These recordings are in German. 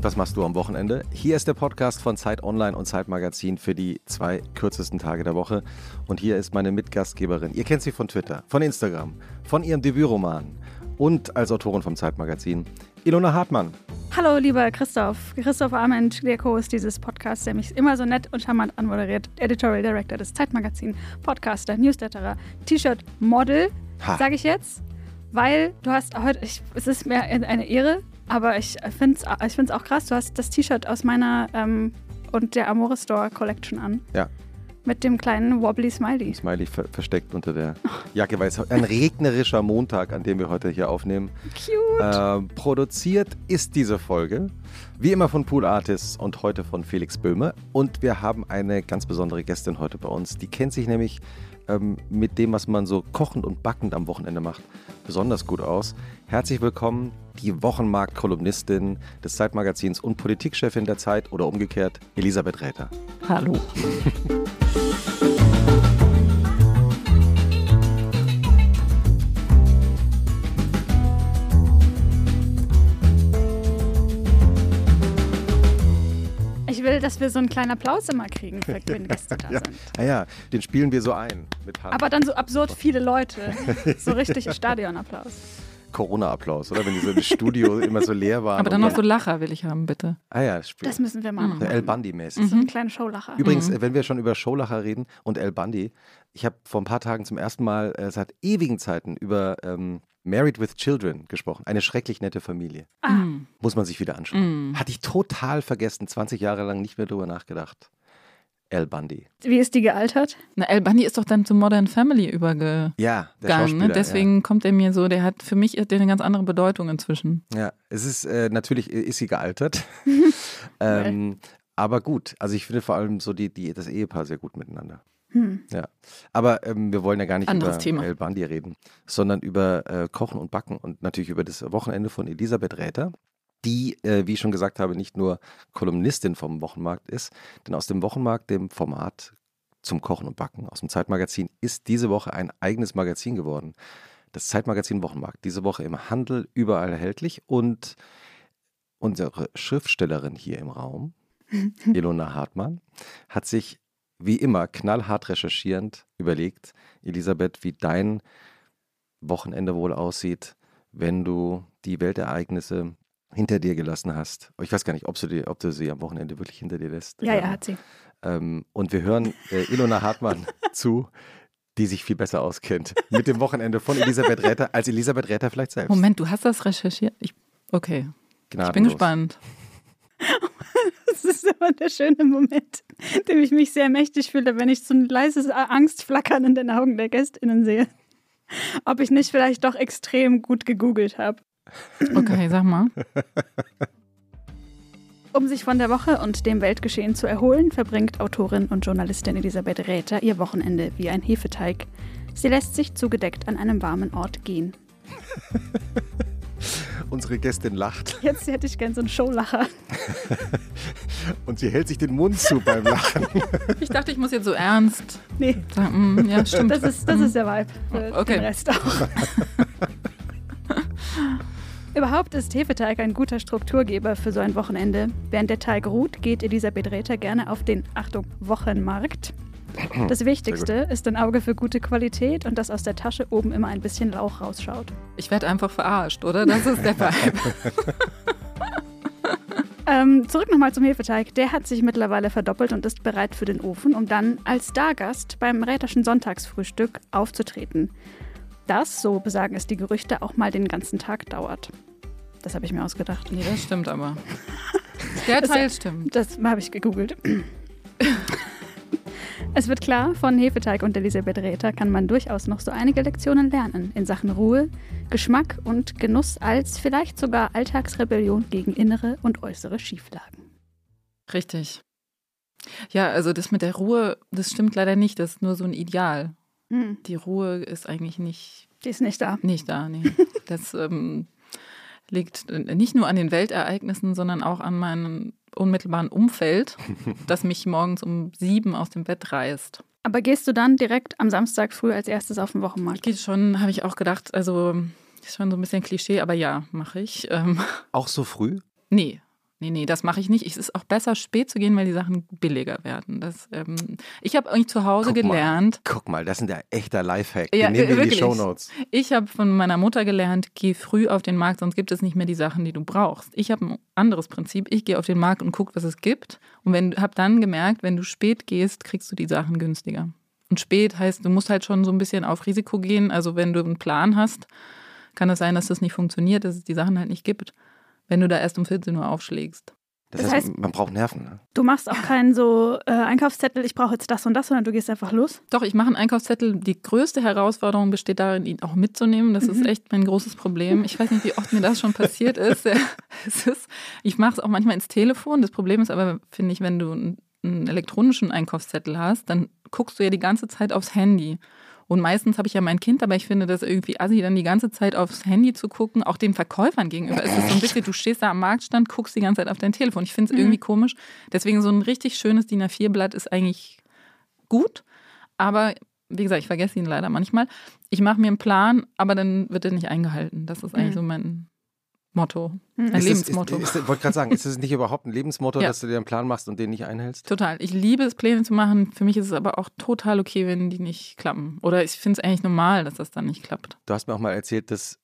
Und was machst du am Wochenende? Hier ist der Podcast von Zeit Online und Zeit Magazin für die zwei kürzesten Tage der Woche. Und hier ist meine Mitgastgeberin. Ihr kennt sie von Twitter, von Instagram, von ihrem Debütroman und als Autorin vom Zeitmagazin, Ilona Hartmann. Hallo, lieber Christoph. Christoph Arment, der Co-Host dieses Podcasts, der mich immer so nett und charmant anmoderiert. Editorial Director des Zeitmagazin, Podcaster, Newsletterer, T-Shirt-Model, sage ich jetzt. Weil du hast heute, ich, es ist mir eine Ehre, aber ich finde es ich find's auch krass, du hast das T-Shirt aus meiner ähm, und der Amore Store Collection an. Ja. Mit dem kleinen Wobbly Smiley. Smiley ver versteckt unter der Jacke, weil es ein regnerischer Montag, an dem wir heute hier aufnehmen. Cute. Äh, produziert ist diese Folge wie immer von Pool Artists und heute von Felix Böhme. Und wir haben eine ganz besondere Gästin heute bei uns. Die kennt sich nämlich ähm, mit dem, was man so kochend und backend am Wochenende macht, besonders gut aus. Herzlich willkommen, die Wochenmarkt-Kolumnistin des Zeitmagazins und Politikchefin der Zeit oder umgekehrt, Elisabeth Räther. Hallo. Ich will, dass wir so einen kleinen Applaus immer kriegen, wenn Gäste da ja. sind. Ah ja, den spielen wir so ein. Aber dann so absurd viele Leute. So richtig Stadionapplaus. Corona-Applaus, oder? Wenn die so im Studio immer so leer waren. Aber dann noch so Lacher will ich haben, bitte. Ah ja, Spiel. Das müssen wir mal Mhm. machen. El Bundy-mäßig. So eine kleine Showlacher. Übrigens, äh, wenn wir schon über Showlacher reden und El Bundy, ich habe vor ein paar Tagen zum ersten Mal äh, seit ewigen Zeiten über ähm, Married with Children gesprochen. Eine schrecklich nette Familie. Ah, Mhm. Muss man sich wieder anschauen. Mhm. Hatte ich total vergessen, 20 Jahre lang nicht mehr drüber nachgedacht. El Bundy. wie ist die gealtert? Na, El Bundy ist doch dann zu Modern Family übergegangen. Ja, der Ne? Schauspieler. Deswegen kommt er mir so, der hat für mich hat der eine ganz andere Bedeutung inzwischen. Ja, ja es ist äh, natürlich ist sie gealtert. ähm, aber gut, also ich finde vor allem so die, die, das Ehepaar sehr gut miteinander. Hm. Ja, aber ähm, wir wollen ja gar nicht Anderes über Thema. El Bandi reden, sondern über äh, Kochen und Backen und natürlich über das Wochenende von Elisabeth Räther, die, äh, wie ich schon gesagt habe, nicht nur Kolumnistin vom Wochenmarkt ist, denn aus dem Wochenmarkt, dem Format zum Kochen und Backen aus dem Zeitmagazin, ist diese Woche ein eigenes Magazin geworden. Das Zeitmagazin Wochenmarkt, diese Woche im Handel überall erhältlich. Und unsere Schriftstellerin hier im Raum, Ilona Hartmann, hat sich wie immer knallhart recherchierend überlegt, Elisabeth, wie dein Wochenende wohl aussieht, wenn du die Weltereignisse hinter dir gelassen hast. Ich weiß gar nicht, ob du, die, ob du sie am Wochenende wirklich hinter dir lässt. Ja, ja, Ähm, hat sie. ähm, und wir hören äh, Ilona Hartmann zu, die sich viel besser auskennt mit dem Wochenende von Elisabeth Räther als Elisabeth Räther vielleicht selbst. Moment, du hast das recherchiert? Ich, okay, ich bin Gnadenlos. gespannt. Das ist immer der schöne Moment, in dem ich mich sehr mächtig fühle, wenn ich so ein leises Angstflackern in den Augen der GästInnen sehe. Ob ich nicht vielleicht doch extrem gut gegoogelt habe. Okay, sag mal. Um sich von der Woche und dem Weltgeschehen zu erholen, verbringt Autorin und Journalistin Elisabeth Räther ihr Wochenende wie ein Hefeteig. Sie lässt sich zugedeckt an einem warmen Ort gehen. Unsere Gästin lacht Jetzt hätte ich gern so einen Showlacher. und sie hält sich den Mund zu beim Lachen. Ich dachte, ich muss jetzt so ernst Nee, sagen. mm, ja, stimmt. das ist, das ist der Vibe. Für Okay. Den Rest auch. Überhaupt ist Hefeteig ein guter Strukturgeber für so ein Wochenende. Während der Teig ruht, geht Elisabeth Räther gerne auf den, Achtung, Wochenmarkt. Das Wichtigste ist ein Auge für gute Qualität und dass aus der Tasche oben immer ein bisschen Lauch rausschaut. Ich werde einfach verarscht, oder? Das ist der Vibe. Ähm, zurück nochmal zum Hefeteig. Der hat sich mittlerweile verdoppelt und ist bereit für den Ofen, um dann als Stargast beim Räterschen Sonntagsfrühstück aufzutreten. Das, so besagen es die Gerüchte, auch mal den ganzen Tag dauert. Das habe ich mir ausgedacht. Nee, das stimmt aber. Der Teil stimmt. Das habe ich gegoogelt. Es wird klar, von Hefeteig und Elisabeth Räther kann man durchaus noch so einige Lektionen lernen in Sachen Ruhe, Geschmack und Genuss als vielleicht sogar Alltagsrebellion gegen innere und äußere Schieflagen. Richtig. Ja, also das mit der Ruhe, das stimmt leider nicht. Das ist nur so ein Ideal. Hm, Die Ruhe ist eigentlich nicht, die ist nicht da. nicht da. Nee. Das ähm, liegt nicht nur an den Weltereignissen, sondern auch an meinem unmittelbaren Umfeld, das mich morgens um sieben aus dem Bett reißt. Aber gehst du dann direkt am Samstag früh als erstes auf den Wochenmarkt? Geht schon, habe ich auch gedacht, also ist schon so ein bisschen Klischee, aber ja, mache ich. Ähm, Auch so früh? nee, Nee, nee, das mache ich nicht. Es ist auch besser, spät zu gehen, weil die Sachen billiger werden. Das, ähm, ich habe eigentlich zu Hause Guck gelernt. Mal, guck mal, das ist ein echter Lifehack. Ja, nehmen wir in die. Shownotes. Ich habe von meiner Mutter gelernt, geh früh auf den Markt, sonst gibt es nicht mehr die Sachen, die du brauchst. Ich habe ein anderes Prinzip. Ich gehe auf den Markt und gucke, was es gibt. Und wenn habe dann gemerkt, wenn du spät gehst, kriegst du die Sachen günstiger. Und spät heißt, du musst halt schon so ein bisschen auf Risiko gehen. Also wenn du einen Plan hast, kann es sein, dass das nicht funktioniert, dass es die Sachen halt nicht gibt. Wenn du da erst um 14 Uhr aufschlägst. Das, Das heißt, heißt- man braucht Nerven. Ne? Du machst auch keinen so äh, Einkaufszettel, ich brauche jetzt das und das, sondern du gehst einfach los. Doch, ich mache einen Einkaufszettel. Die größte Herausforderung besteht darin, ihn auch mitzunehmen. Das ist echt mein großes Problem. Ich weiß nicht, wie oft mir das schon passiert ist. Es ist ich mache es auch manchmal ins Telefon. Das Problem ist aber, finde ich, wenn du einen elektronischen Einkaufszettel hast, dann guckst du ja die ganze Zeit aufs Handy. Und meistens habe ich ja mein Kind, aber ich finde das irgendwie assi, dann die ganze Zeit aufs Handy zu gucken, auch den Verkäufern gegenüber. Es ist so ein bisschen, du stehst da am Marktstand, guckst die ganze Zeit auf dein Telefon. Ich finde es irgendwie komisch. Deswegen so ein richtig schönes DIN A4-Blatt ist eigentlich gut. Aber wie gesagt, ich vergesse ihn leider manchmal. Ich mache mir einen Plan, aber dann wird er nicht eingehalten. Das ist eigentlich Mhm. so mein Motto, ein Ist Lebensmotto. Ich wollte gerade sagen, ist es nicht überhaupt ein Lebensmotto, Ja. dass du dir einen Plan machst und den nicht einhältst? Total. Ich liebe es, Pläne zu machen. Für mich ist es aber auch total okay, wenn die nicht klappen. Oder ich finde es eigentlich normal, dass das dann nicht klappt. Du hast mir auch mal erzählt, dass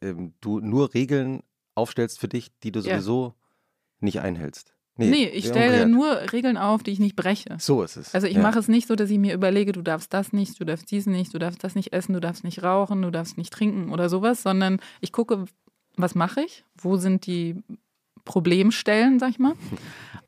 ähm, du nur Regeln aufstellst für dich, die du Ja. sowieso nicht einhältst. Nee, ich ja, stelle umgekehrt. nur Regeln auf, die ich nicht breche. So ist es. Also ich ja. mache es nicht so, dass ich mir überlege, du darfst das nicht, du darfst dies nicht, du darfst das nicht essen, du darfst nicht rauchen, du darfst nicht trinken oder sowas, sondern ich gucke, was mache ich, wo sind die Problemstellen, sag ich mal.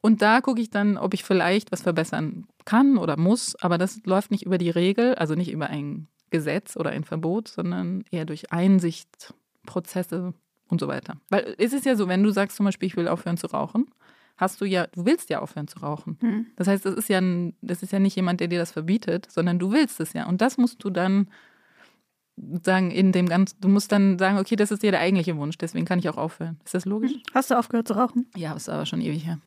Und da gucke ich dann, ob ich vielleicht was verbessern kann oder muss, aber das läuft nicht über die Regel, also nicht über ein Gesetz oder ein Verbot, sondern eher durch Einsicht, Prozesse und so weiter. Weil es ist ja so, wenn du sagst zum Beispiel, ich will aufhören zu rauchen, hast du ja, du willst ja aufhören zu rauchen. Hm. Das heißt, das ist ja das ist ja nicht jemand, der dir das verbietet, sondern du willst es ja. Und das musst du dann sagen, in dem ganzen, du musst dann sagen, okay, das ist dir der eigentliche Wunsch, deswegen kann ich auch aufhören. Ist das logisch? Hast du aufgehört zu rauchen? Ja, ist aber schon ewig her.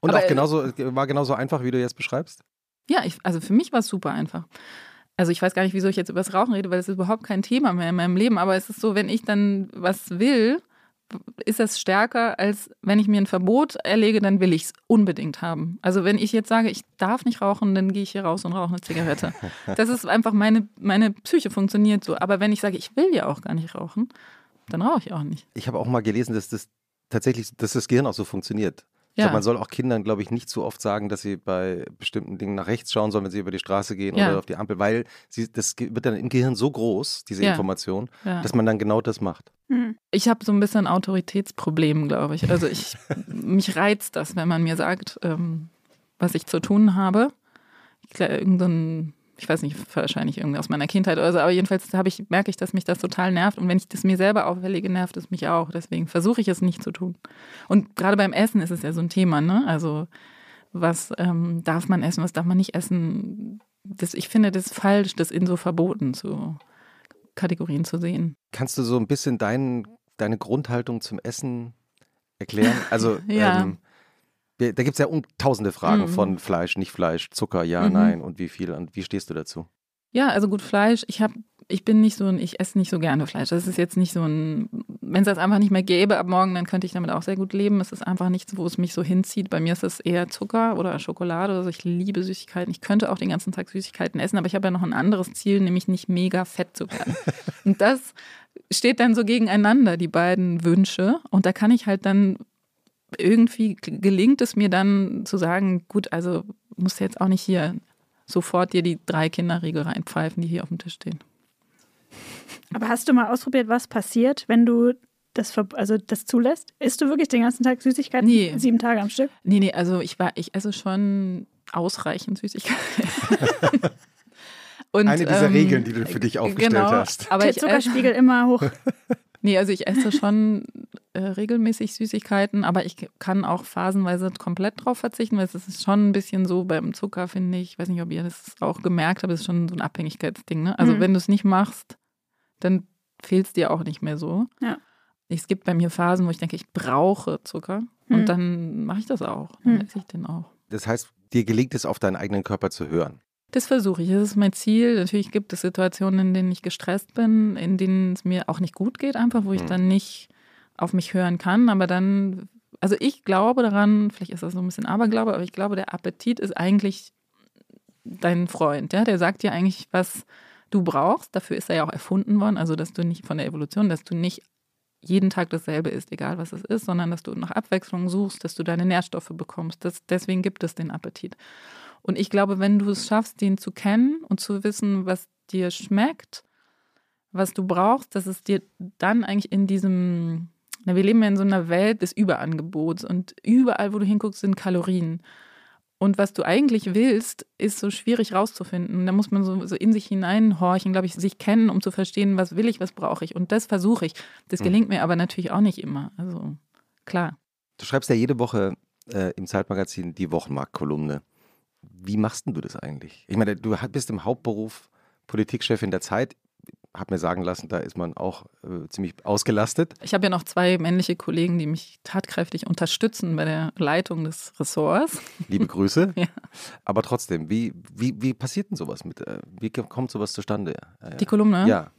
Und aber- auch genauso, war genauso einfach, wie du jetzt beschreibst? Ja, ich, also für mich war es super einfach. Also ich weiß gar nicht, wieso ich jetzt über das Rauchen rede, weil es ist überhaupt kein Thema mehr in meinem Leben. Aber es ist so, wenn ich dann was will, ist das stärker, als wenn ich mir ein Verbot erlege, dann will ich es unbedingt haben. Also wenn ich jetzt sage, ich darf nicht rauchen, dann gehe ich hier raus und rauche eine Zigarette. Das ist einfach meine, meine Psyche funktioniert so. Aber wenn ich sage, ich will ja auch gar nicht rauchen, dann rauche ich auch nicht. Ich habe auch mal gelesen, dass das tatsächlich, dass das Gehirn auch so funktioniert. Ich Ja. glaube, man soll auch Kindern, glaube ich, nicht zu oft sagen, dass sie bei bestimmten Dingen nach rechts schauen sollen, wenn sie über die Straße gehen Ja. oder auf die Ampel, weil sie, das wird dann im Gehirn so groß, diese Ja. Information, Ja. dass man dann genau das macht. Hm. Ich habe so ein bisschen Autoritätsproblem, glaube ich. Also ich, mich reizt das, wenn man mir sagt, ähm, was ich zu tun habe. Ich, glaub, irgend so ein, ich weiß nicht, wahrscheinlich irgendwie aus meiner Kindheit oder so, aber jedenfalls habe ich, merke ich, dass mich das total nervt. Und wenn ich das mir selber auferlege, nervt es mich auch. Deswegen versuche ich es nicht zu tun. Und gerade beim Essen ist es ja so ein Thema, ne? Also was ähm, darf man essen, was darf man nicht essen? Das, ich finde das falsch, das in so Verboten zu Kategorien zu sehen. Kannst du so ein bisschen dein, deine Grundhaltung zum Essen erklären? Also, Ja. ähm, da gibt es ja tausende Fragen Mhm. von Fleisch, nicht Fleisch, Zucker, ja, Mhm. nein und wie viel und wie stehst du dazu? Ja, also gut, Fleisch. Ich habe, ich bin nicht so ein, ich esse nicht so gerne Fleisch. Das ist jetzt nicht so ein, wenn es das einfach nicht mehr gäbe ab morgen, dann könnte ich damit auch sehr gut leben. Es ist einfach nichts, wo es mich so hinzieht. Bei mir ist es eher Zucker oder Schokolade. Also ich liebe Süßigkeiten. Ich könnte auch den ganzen Tag Süßigkeiten essen, aber ich habe ja noch ein anderes Ziel, nämlich nicht mega fett zu werden. Und das steht dann so gegeneinander, die beiden Wünsche. Und da kann ich halt dann irgendwie gelingt es mir dann zu sagen, gut, also musst du jetzt auch nicht hier sofort dir die drei Kinderriegel reinpfeifen, die hier auf dem Tisch stehen. Aber hast du mal ausprobiert, was passiert, wenn du das, also das zulässt? Isst du wirklich den ganzen Tag Süßigkeiten? Nee. Sieben Tage am Stück? Nee, nee, also ich war, ich esse schon ausreichend Süßigkeiten. Und, Eine dieser ähm, Regeln, die du für dich aufgestellt genau, hast. Aber Der Zuckerspiegel immer hoch. nee, also ich esse schon äh, regelmäßig Süßigkeiten, aber ich kann auch phasenweise komplett drauf verzichten, weil es ist schon ein bisschen so beim Zucker, finde ich, ich weiß nicht, ob ihr das auch gemerkt habt, es ist schon so ein Abhängigkeitsding. Ne? Also Mhm. wenn du es nicht machst, dann fehlt es dir auch nicht mehr so. Ja. Es gibt bei mir Phasen, wo ich denke, ich brauche Zucker Mhm. und dann mache ich das auch. Dann Mhm. esse ich den auch. Das heißt, dir gelingt es, auf deinen eigenen Körper zu hören. Das versuche ich. Das ist mein Ziel. Natürlich gibt es Situationen, in denen ich gestresst bin, in denen es mir auch nicht gut geht, einfach wo ich Mhm. dann nicht auf mich hören kann. Aber dann also ich glaube daran, vielleicht ist das so ein bisschen Aberglaube, aber ich glaube, der Appetit ist eigentlich dein Freund, ja, der sagt dir eigentlich, was du brauchst. Dafür ist er ja auch erfunden worden, also dass du nicht von der Evolution, dass du nicht jeden Tag dasselbe isst, egal was es ist, sondern dass du nach Abwechslung suchst, dass du deine Nährstoffe bekommst. Das, deswegen gibt es den Appetit. Und ich glaube, wenn du es schaffst, den zu kennen und zu wissen, was dir schmeckt, was du brauchst, dass es dir dann eigentlich in diesem, na, wir leben ja in so einer Welt des Überangebots und überall, wo du hinguckst, sind Kalorien. Und was du eigentlich willst, ist so schwierig rauszufinden. Da muss man so, so in sich hineinhorchen, glaube ich, sich kennen, um zu verstehen, was will ich, was brauche ich. Und das versuche ich. Das hm. gelingt mir aber natürlich auch nicht immer. Also klar. Du schreibst ja jede Woche äh, im Zeitmagazin die Wochenmarktkolumne. Wie machst du das eigentlich? Ich meine, du bist im Hauptberuf Politikchefin der Zeit habe mir sagen lassen, da ist man auch äh, ziemlich ausgelastet. Ich habe ja noch zwei männliche Kollegen, die mich tatkräftig unterstützen bei der Leitung des Ressorts. Liebe Grüße. ja. Aber trotzdem, wie, wie, wie passiert denn sowas mit, äh, wie kommt sowas zustande? Äh, Die Kolumne? Ja.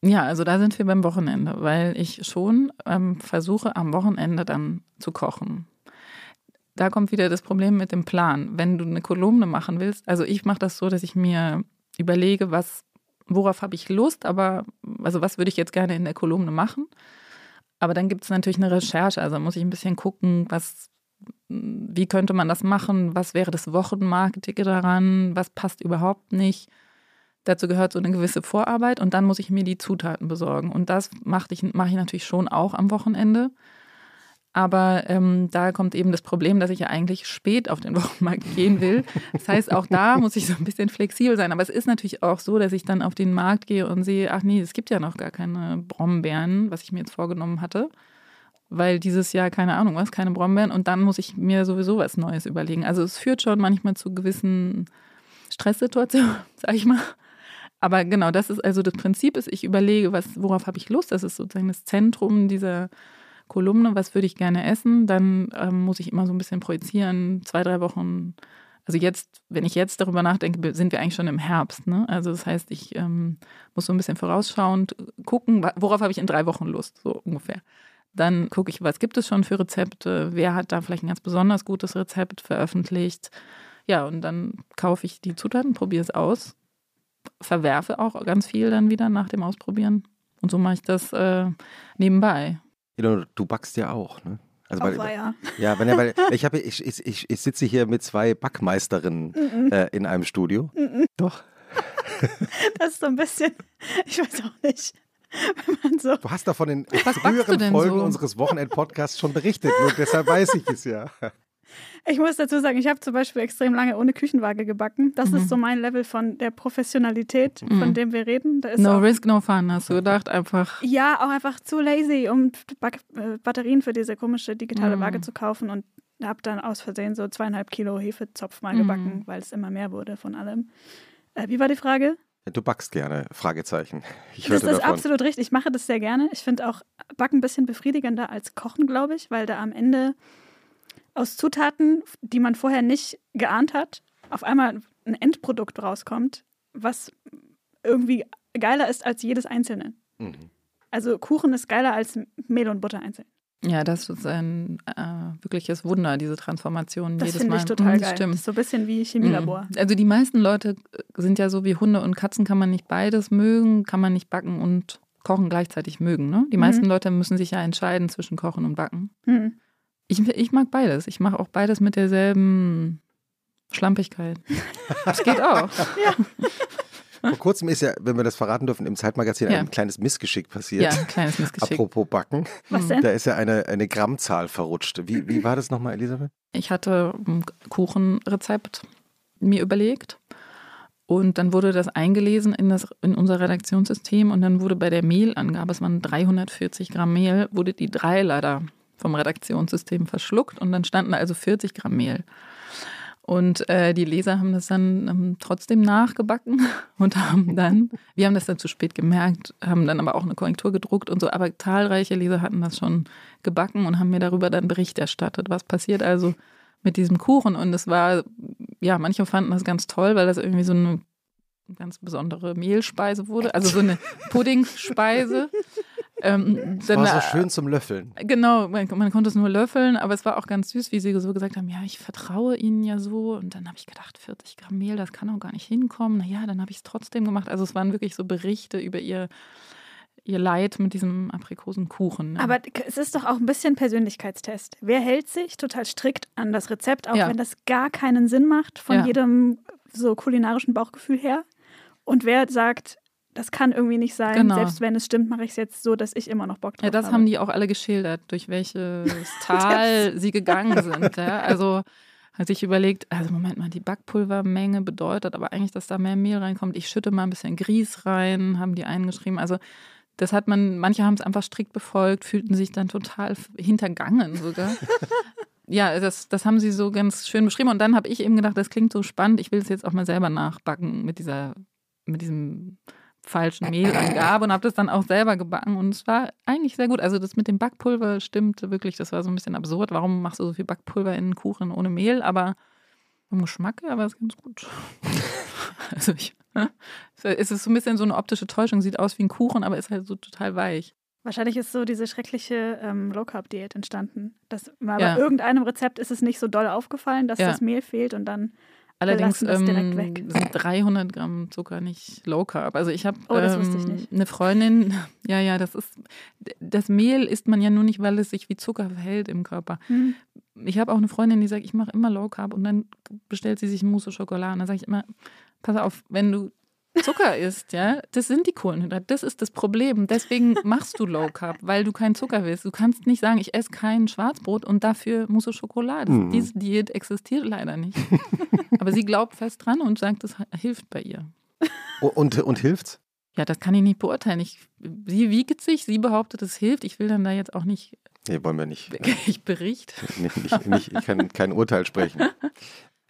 Ja, also da sind wir beim Wochenende, weil ich schon ähm, versuche, am Wochenende dann zu kochen. Da kommt wieder das Problem mit dem Plan. Wenn du eine Kolumne machen willst, also ich mache das so, dass ich mir überlege, was worauf habe ich Lust, aber also was würde ich jetzt gerne in der Kolumne machen. Aber dann gibt es natürlich eine Recherche, also muss ich ein bisschen gucken, was, wie könnte man das machen, was wäre das Wochenmarketing daran, was passt überhaupt nicht. Dazu gehört so eine gewisse Vorarbeit und dann muss ich mir die Zutaten besorgen. Und das mache ich, mach ich natürlich schon auch am Wochenende. Aber ähm, da kommt eben das Problem, dass ich ja eigentlich spät auf den Wochenmarkt gehen will. Das heißt, auch da muss ich so ein bisschen flexibel sein. Aber es ist natürlich auch so, dass ich dann auf den Markt gehe und sehe, ach nee, es gibt ja noch gar keine Brombeeren, was ich mir jetzt vorgenommen hatte. Weil dieses Jahr, keine Ahnung was, keine Brombeeren. Und dann muss ich mir sowieso was Neues überlegen. Also es führt schon manchmal zu gewissen Stresssituationen, sag ich mal. Aber genau, das ist also das Prinzip ist, ich überlege, was, worauf habe ich Lust. Das ist sozusagen das Zentrum dieser Kolumne, was würde ich gerne essen, dann ähm, muss ich immer so ein bisschen projizieren, zwei, drei Wochen. Also jetzt, wenn ich jetzt darüber nachdenke, sind wir eigentlich schon im Herbst. Ne? Also das heißt, ich ähm, muss so ein bisschen vorausschauend gucken, worauf habe ich in drei Wochen Lust, so ungefähr. Dann gucke ich, was gibt es schon für Rezepte, wer hat da vielleicht ein ganz besonders gutes Rezept veröffentlicht. Ja, und dann kaufe ich die Zutaten, probiere es aus, verwerfe auch ganz viel dann wieder nach dem Ausprobieren. Und so mache ich das äh, nebenbei. Du, backst ja auch, ne? Also weil, ja. ja, wenn, weil ich, habe, ich, ich, ich sitze hier mit zwei Backmeisterinnen mm -mm. Äh, in einem Studio. Mm Doch. das ist so ein bisschen, ich weiß auch nicht. So du hast davon in früheren Folgen so? unseres Wochenend-Podcasts schon berichtet, nur deshalb weiß ich es ja. Ich muss dazu sagen, ich habe zum Beispiel extrem lange ohne Küchenwaage gebacken. Das mhm. ist so mein Level von der Professionalität, mhm. von dem wir reden. no auch, risk, no fun, hast du gedacht, einfach. Ja, auch einfach zu lazy, um Back äh, Batterien für diese komische digitale mhm. Waage zu kaufen und habe dann aus Versehen so zweieinhalb Kilo Hefezopf mal gebacken, mhm. weil es immer mehr wurde von allem. Äh, wie war die Frage? Du backst gerne, Fragezeichen. Ich das ist davon. absolut richtig. Ich mache das sehr gerne. Ich finde auch Backen ein bisschen befriedigender als Kochen, glaube ich, weil da am Ende aus Zutaten, die man vorher nicht geahnt hat, auf einmal ein Endprodukt rauskommt, was irgendwie geiler ist als jedes einzelne. Mhm. Also Kuchen ist geiler als Mehl und Butter einzeln. Ja, das ist ein äh, wirkliches Wunder, diese Transformation das jedes Mal. Das finde ich total mhm, geil. Stimmt. Das ist so ein bisschen wie Chemielabor. Mhm. Also die meisten Leute sind ja so wie Hunde und Katzen, kann man nicht beides mögen, kann man nicht backen und kochen gleichzeitig mögen. Ne? Die meisten mhm. Leute müssen sich ja entscheiden zwischen Kochen und Backen. Ich, ich mag beides. Ich mache auch beides mit derselben Schlampigkeit. Das geht auch. ja. Vor kurzem ist ja, wenn wir das verraten dürfen, im Zeitmagazin ja. ein kleines Missgeschick passiert. Ja, ein kleines Missgeschick. Apropos Backen. Was denn? Da ist ja eine, eine Grammzahl verrutscht. Wie, wie war das nochmal, Elisabeth? Ich hatte ein Kuchenrezept mir überlegt. Und dann wurde das eingelesen in, das, in unser Redaktionssystem und dann wurde bei der Mehlangabe, es waren 340 Gramm Mehl, wurde die 3 leider vom Redaktionssystem verschluckt und dann standen also 40 Gramm Mehl. Und äh, die Leser haben das dann ähm, trotzdem nachgebacken und haben dann, wir haben das dann zu spät gemerkt, haben dann aber auch eine Korrektur gedruckt und so, aber zahlreiche Leser hatten das schon gebacken und haben mir darüber dann Bericht erstattet, was passiert also mit diesem Kuchen. Und es war, ja, manche fanden das ganz toll, weil das irgendwie so eine ganz besondere Mehlspeise wurde, also so eine Puddingspeise. Ähm, es war so schön zum Löffeln. Genau, man, man, konnte es nur löffeln, aber es war auch ganz süß, wie sie so gesagt haben, ja, ich vertraue ihnen ja so. Und dann habe ich gedacht, 40 Gramm Mehl, das kann auch gar nicht hinkommen. Naja, dann habe ich es trotzdem gemacht. Also es waren wirklich so Berichte über ihr ihr Leid mit diesem Aprikosenkuchen. Ne? Aber es ist doch auch ein bisschen Persönlichkeitstest. Wer hält sich total strikt an das Rezept, auch ja. wenn das gar keinen Sinn macht von ja. jedem so kulinarischen Bauchgefühl her? Und wer sagt, das kann irgendwie nicht sein, genau. selbst wenn es stimmt, mache ich es jetzt so, dass ich immer noch Bock drauf habe. Ja, das habe. haben die auch alle geschildert, durch welches Tal sie gegangen sind. Ja? Also hat sich überlegt, also Moment mal, die Backpulvermenge bedeutet aber eigentlich, dass da mehr Mehl reinkommt. Ich schütte mal ein bisschen Grieß rein, haben die eingeschrieben. Also das hat man, manche haben es einfach strikt befolgt, fühlten sich dann total hintergangen sogar. ja, das, das haben sie so ganz schön beschrieben. Und dann habe ich eben gedacht, das klingt so spannend, ich will es jetzt auch mal selber nachbacken mit dieser, mit diesem falschen Mehlangabe und habe das dann auch selber gebacken und es war eigentlich sehr gut. Also das mit dem Backpulver stimmte wirklich, das war so ein bisschen absurd. Warum machst du so viel Backpulver in einen Kuchen ohne Mehl? Aber vom Geschmack her war es ganz gut. also ich es ist so ein bisschen so eine optische Täuschung, sieht aus wie ein Kuchen, aber ist halt so total weich. Wahrscheinlich ist so diese schreckliche ähm, Low-Carb-Diät entstanden. Das, mal ja. bei irgendeinem Rezept ist es nicht so doll aufgefallen, dass ja. das Mehl fehlt und dann Allerdings ähm, sind 300 Gramm Zucker nicht Low Carb. Also ich habe oh, ähm, eine Freundin, ja, ja, das ist, das Mehl isst man ja nur nicht, weil es sich wie Zucker verhält im Körper. Hm. Ich habe auch eine Freundin, die sagt, ich mache immer Low Carb und dann bestellt sie sich Mousse Schokolade. Und dann sage ich immer, pass auf, wenn du Zucker isst, ja, das sind die Kohlenhydrate. Das ist das Problem. Deswegen machst du Low Carb, weil du keinen Zucker willst. Du kannst nicht sagen, ich esse kein Schwarzbrot und dafür Mousse Schokolade. Mhm. Diese Diät existiert leider nicht. Aber sie glaubt fest dran und sagt, das hilft bei ihr. Und, und hilft's? Ja, das kann ich nicht beurteilen. Ich, sie wiegt sich, sie behauptet, es hilft. Ich will dann da jetzt auch nicht. Nee, wollen wir nicht. Ich bericht. Nicht, nicht, nicht, ich kann kein Urteil sprechen.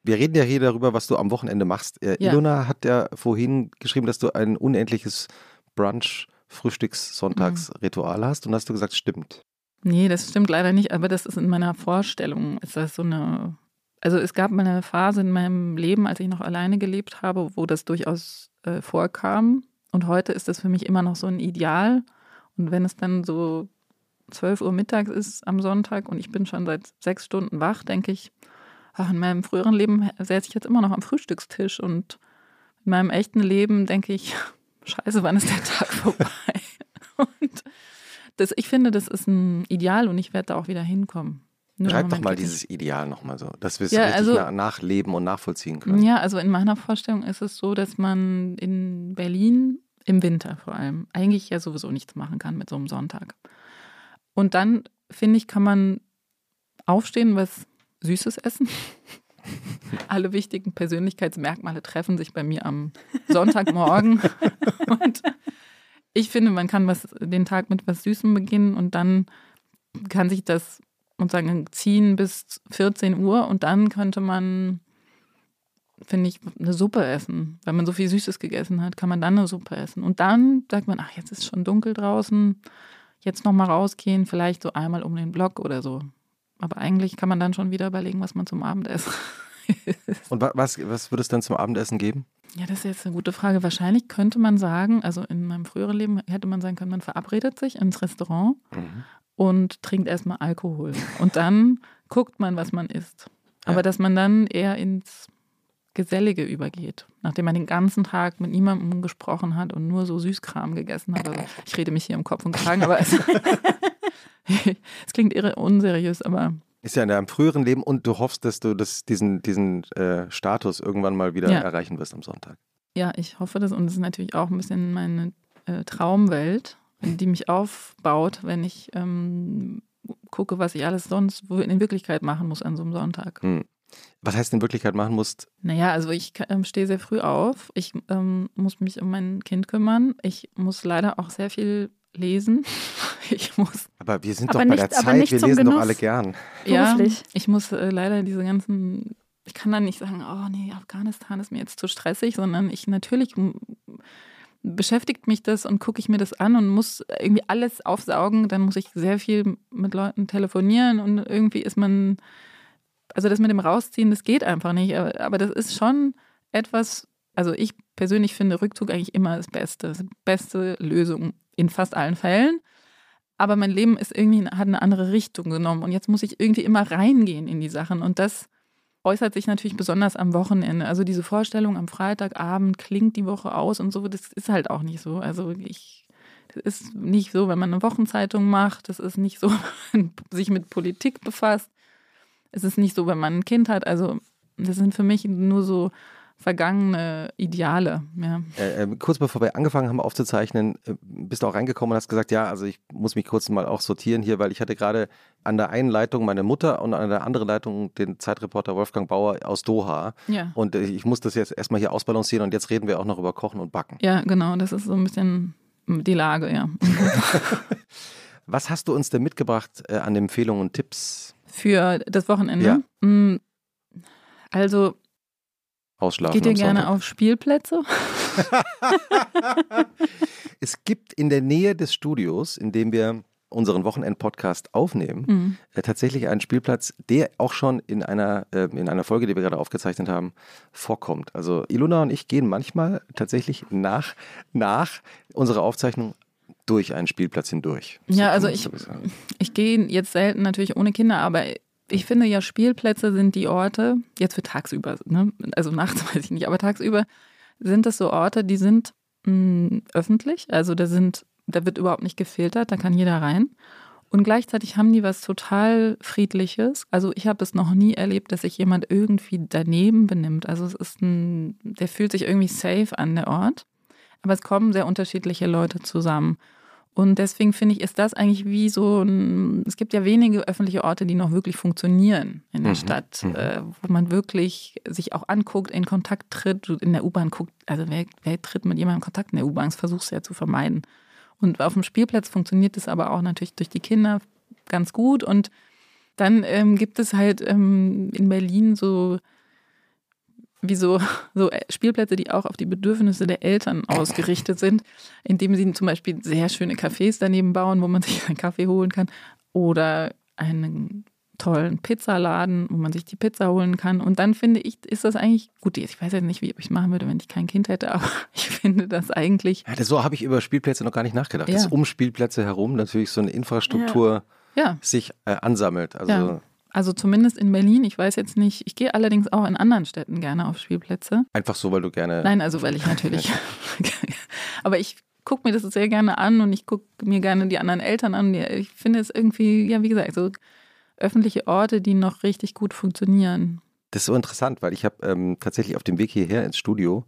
Wir reden ja hier darüber, was du am Wochenende machst. Äh, ja. Ilona hat ja vorhin geschrieben, dass du ein unendliches Brunch, Frühstücks-, Sonntagsritual mhm. hast und hast du gesagt, stimmt. Nee, das stimmt leider nicht, aber das ist in meiner Vorstellung. Ist das so eine. Also es gab mal eine Phase in meinem Leben, als ich noch alleine gelebt habe, wo das durchaus äh, vorkam. Und heute ist das für mich immer noch so ein Ideal. Und wenn es dann so 12 Uhr mittags ist am Sonntag und ich bin schon seit sechs Stunden wach, denke ich, ach, in meinem früheren Leben säße ich jetzt immer noch am Frühstückstisch und in meinem echten Leben denke ich, scheiße, wann ist der Tag vorbei? Und das, ich finde, das ist ein Ideal und ich werde da auch wieder hinkommen. Nur Schreib doch mal dieses Ideal nochmal so, dass wir es ja, richtig also, nachleben und nachvollziehen können. Ja, also in meiner Vorstellung ist es so, dass man in Berlin im Winter vor allem eigentlich ja sowieso nichts machen kann mit so einem Sonntag. Und dann, finde ich, kann man aufstehen, was Süßes essen. Alle wichtigen Persönlichkeitsmerkmale treffen sich bei mir am Sonntagmorgen. und ich finde, man kann was, den Tag mit was Süßem beginnen und dann kann sich das und sagen ziehen bis 14 Uhr und dann könnte man, finde ich, eine Suppe essen. Wenn man so viel Süßes gegessen hat, kann man dann eine Suppe essen. Und dann sagt man, ach, jetzt ist schon dunkel draußen, jetzt nochmal rausgehen, vielleicht so einmal um den Block oder so. Aber eigentlich kann man dann schon wieder überlegen, was man zum Abendessen. Und was, was würde es dann zum Abendessen geben? Ja, das ist jetzt eine gute Frage. Wahrscheinlich könnte man sagen, also in meinem früheren Leben hätte man sagen können, man verabredet sich ins Restaurant mhm. und trinkt erstmal Alkohol. Und dann guckt man, was man isst. Aber ja. dass man dann eher ins Gesellige übergeht, nachdem man den ganzen Tag mit niemandem gesprochen hat und nur so Süßkram gegessen hat. Also ich rede mich hier im Kopf und Kragen, aber es, es klingt irre unseriös, aber. Ist ja in deinem früheren Leben und du hoffst, dass du das, diesen, diesen äh, Status irgendwann mal wieder ja. erreichen wirst am Sonntag. Ja, ich hoffe das und es ist natürlich auch ein bisschen meine äh, Traumwelt, die mich aufbaut, wenn ich ähm, gucke, was ich alles sonst in Wirklichkeit machen muss an so einem Sonntag. Hm. Was heißt in Wirklichkeit machen musst? Naja, also ich ähm, stehe sehr früh auf. Ich ähm, muss mich um mein Kind kümmern. Ich muss leider auch sehr viel lesen. Ich muss. Aber wir sind aber doch bei der Zeit, wir lesen Genuss. doch alle gern. Ja, ich muss äh, leider diese ganzen. Ich kann dann nicht sagen, oh nee, Afghanistan ist mir jetzt zu stressig, sondern ich natürlich beschäftigt mich das und gucke ich mir das an und muss irgendwie alles aufsaugen. Dann muss ich sehr viel mit Leuten telefonieren und irgendwie ist man. Also das mit dem Rausziehen, das geht einfach nicht. Aber, aber das ist schon etwas, also ich persönlich finde Rückzug eigentlich immer das Beste, das beste Lösung in fast allen Fällen. aber mein Leben ist irgendwie, hat eine andere Richtung genommen und jetzt muss ich irgendwie immer reingehen in die Sachen und das äußert sich natürlich besonders am Wochenende. Also diese Vorstellung am Freitagabend klingt die Woche aus und so, das ist halt auch nicht so. Also ich, das ist nicht so, wenn man eine Wochenzeitung macht, das ist nicht so, wenn man sich mit Politik befasst. Es ist nicht so, wenn man ein Kind hat. Also das sind für mich nur so vergangene Ideale. Ja. Äh, äh, kurz bevor wir angefangen haben aufzuzeichnen, äh, bist du auch reingekommen und hast gesagt, ja, also ich muss mich kurz mal auch sortieren hier, weil ich hatte gerade an der einen Leitung meine Mutter und an der anderen Leitung den Zeitreporter Wolfgang Bauer aus Doha. Ja. Und äh, ich muss das jetzt erstmal hier ausbalancieren und jetzt reden wir auch noch über Kochen und Backen. Ja, genau, das ist so ein bisschen die Lage, ja. Was hast du uns denn mitgebracht äh, an Empfehlungen und Tipps? Für das Wochenende? Ja. Mm, Also Ausschlafen Geht ihr gerne Sonntag. auf Spielplätze? Es gibt in der Nähe des Studios, in dem wir unseren Wochenend-Podcast aufnehmen, Mhm. äh, tatsächlich einen Spielplatz, der auch schon in einer, äh, in einer Folge, die wir gerade aufgezeichnet haben, vorkommt. Also Ilona und ich gehen manchmal tatsächlich nach, nach unserer Aufzeichnung durch einen Spielplatz hindurch. Ja, kann also ich- so. Ich gehe jetzt selten natürlich ohne Kinder, aber ich finde ja, Spielplätze sind die Orte, jetzt für tagsüber, ne? also nachts weiß ich nicht, aber tagsüber sind das so Orte, die sind mh, öffentlich, also da sind, da wird überhaupt nicht gefiltert, da kann jeder rein. Und gleichzeitig haben die was total Friedliches. Also ich habe es noch nie erlebt, dass sich jemand irgendwie daneben benimmt. Also es ist ein, der fühlt sich irgendwie safe an der Ort. Aber es kommen sehr unterschiedliche Leute zusammen. Und deswegen finde ich, ist das eigentlich wie so ein, es gibt ja wenige öffentliche Orte, die noch wirklich funktionieren in der Mhm, Stadt, mhm. äh, wo man wirklich sich auch anguckt, in Kontakt tritt, in der U-Bahn guckt, also wer, wer tritt mit jemandem in Kontakt in der U-Bahn, das versuchst du ja zu vermeiden. Und auf dem Spielplatz funktioniert das aber auch natürlich durch die Kinder ganz gut. Und dann ähm, gibt es halt ähm, in Berlin so wie so, so Spielplätze, die auch auf die Bedürfnisse der Eltern ausgerichtet sind, indem sie zum Beispiel sehr schöne Cafés daneben bauen, wo man sich einen Kaffee holen kann oder einen tollen Pizzaladen, wo man sich die Pizza holen kann. Und dann finde ich, ist das eigentlich gut. Ich weiß ja nicht, wie ich es machen würde, wenn ich kein Kind hätte, aber ich finde das eigentlich, Ja, das, so habe ich über Spielplätze noch gar nicht nachgedacht. Ja. Dass um Spielplätze herum natürlich so eine Infrastruktur ja, sich äh, ansammelt. Also Ja. Also zumindest in Berlin. Ich weiß jetzt nicht, ich gehe allerdings auch in anderen Städten gerne auf Spielplätze. einfach so, weil du gerne. Nein, also weil ich natürlich. aber ich gucke mir das sehr gerne an und ich gucke mir gerne die anderen Eltern an. Ich finde es irgendwie, ja, wie gesagt, so öffentliche Orte, die noch richtig gut funktionieren. Das ist so interessant, weil ich habe ähm, tatsächlich auf dem Weg hierher ins Studio,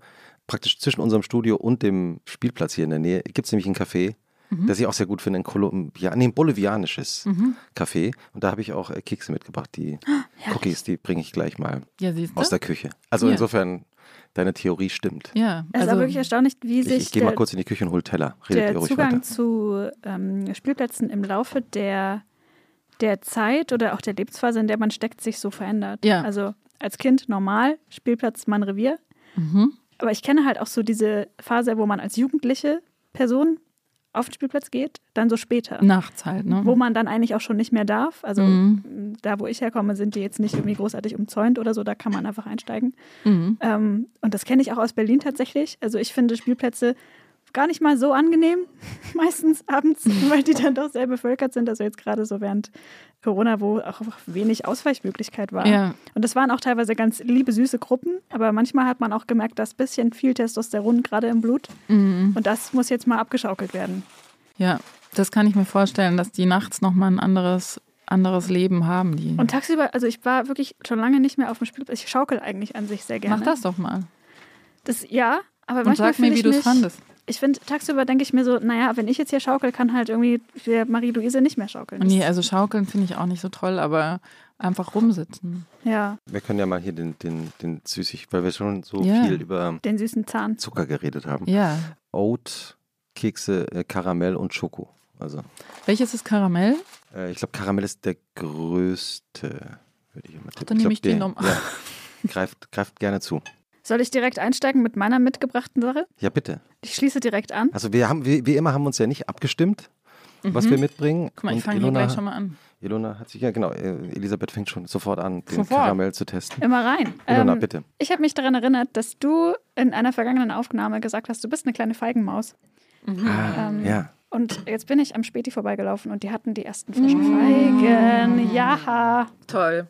praktisch zwischen unserem Studio und dem Spielplatz hier in der Nähe, gibt es nämlich ein Café, das ich auch sehr gut finde, ein Kolumbian, nee, ein bolivianisches Mhm. Café. Und da habe ich auch äh, Kekse mitgebracht, die Cookies, die bringe ich gleich mal Ja, aus der Küche. Also Ja. insofern, deine Theorie stimmt. ja, Es ist aber wirklich erstaunlich, wie Ich, sich ich gehe mal kurz in die Küche und hol Teller. Redet ihr der ruhig Zugang weiter. zu ähm, Spielplätzen im Laufe der, der Zeit oder auch der Lebensphase, in der man steckt, sich so verändert. Ja. Also als Kind normal, Spielplatz, mein Revier. Mhm. Aber ich kenne halt auch so diese Phase, wo man als jugendliche Person auf den Spielplatz geht, dann so später. Nachts halt, ne? Wo man dann eigentlich auch schon nicht mehr darf. Also Mhm. da, wo ich herkomme, sind die jetzt nicht irgendwie großartig umzäunt oder so, da kann man einfach einsteigen. Mhm. Ähm, und das kenne ich auch aus Berlin tatsächlich. Also ich finde Spielplätze gar nicht mal so angenehm, meistens abends, weil die dann doch sehr bevölkert sind. Also jetzt gerade so während Corona, wo auch einfach wenig Ausweichmöglichkeit war. Ja. Und das waren auch teilweise ganz liebe, süße Gruppen, aber manchmal hat man auch gemerkt, dass ein bisschen viel Testosteron gerade im Blut. Mhm. Und das muss jetzt mal abgeschaukelt werden. Ja, das kann ich mir vorstellen, dass die nachts nochmal ein anderes, anderes Leben haben. Die. Und tagsüber, also ich war wirklich schon lange nicht mehr auf dem Spielplatz. Ich schaukel eigentlich an sich sehr gerne. Mach das doch mal. Das, ja, aber Und manchmal sag mir, wie du es fandest. Ich finde, tagsüber denke ich mir so, naja, wenn ich jetzt hier schaukel, kann halt irgendwie der Marie-Louise nicht mehr schaukeln. Nee, also schaukeln finde ich auch nicht so toll, aber einfach rumsitzen. Ja, Wir können ja mal hier den, den, den Süßig, weil wir schon so Ja. viel über den süßen Zahn. Zucker geredet haben. Ja. Oat, Kekse, äh, Karamell und Schoko. Also Welches ist Karamell? äh, ich glaube, Karamell ist der größte, würde ich immer tippen. dann nehme ich glaub, den um. Ja, greift, greift gerne zu. Soll ich direkt einsteigen mit meiner mitgebrachten Sache? Ja, bitte. Ich schließe direkt an. Also wir haben, wie, wie immer haben wir uns ja nicht abgestimmt, was Mhm. wir mitbringen. Guck mal, ich Und fange gleich schon mal an. Ilona hat sich, ja genau, äh, Elisabeth fängt schon sofort an, den Sofort. Karamell zu testen. Immer rein. Ilona, Ähm, bitte. ich habe mich daran erinnert, dass du in einer vergangenen Aufnahme gesagt hast, du bist eine kleine Feigenmaus. Ah, ähm, ja. Und jetzt bin ich am Späti vorbeigelaufen und die hatten die ersten frischen Feigen. Ja. Toll.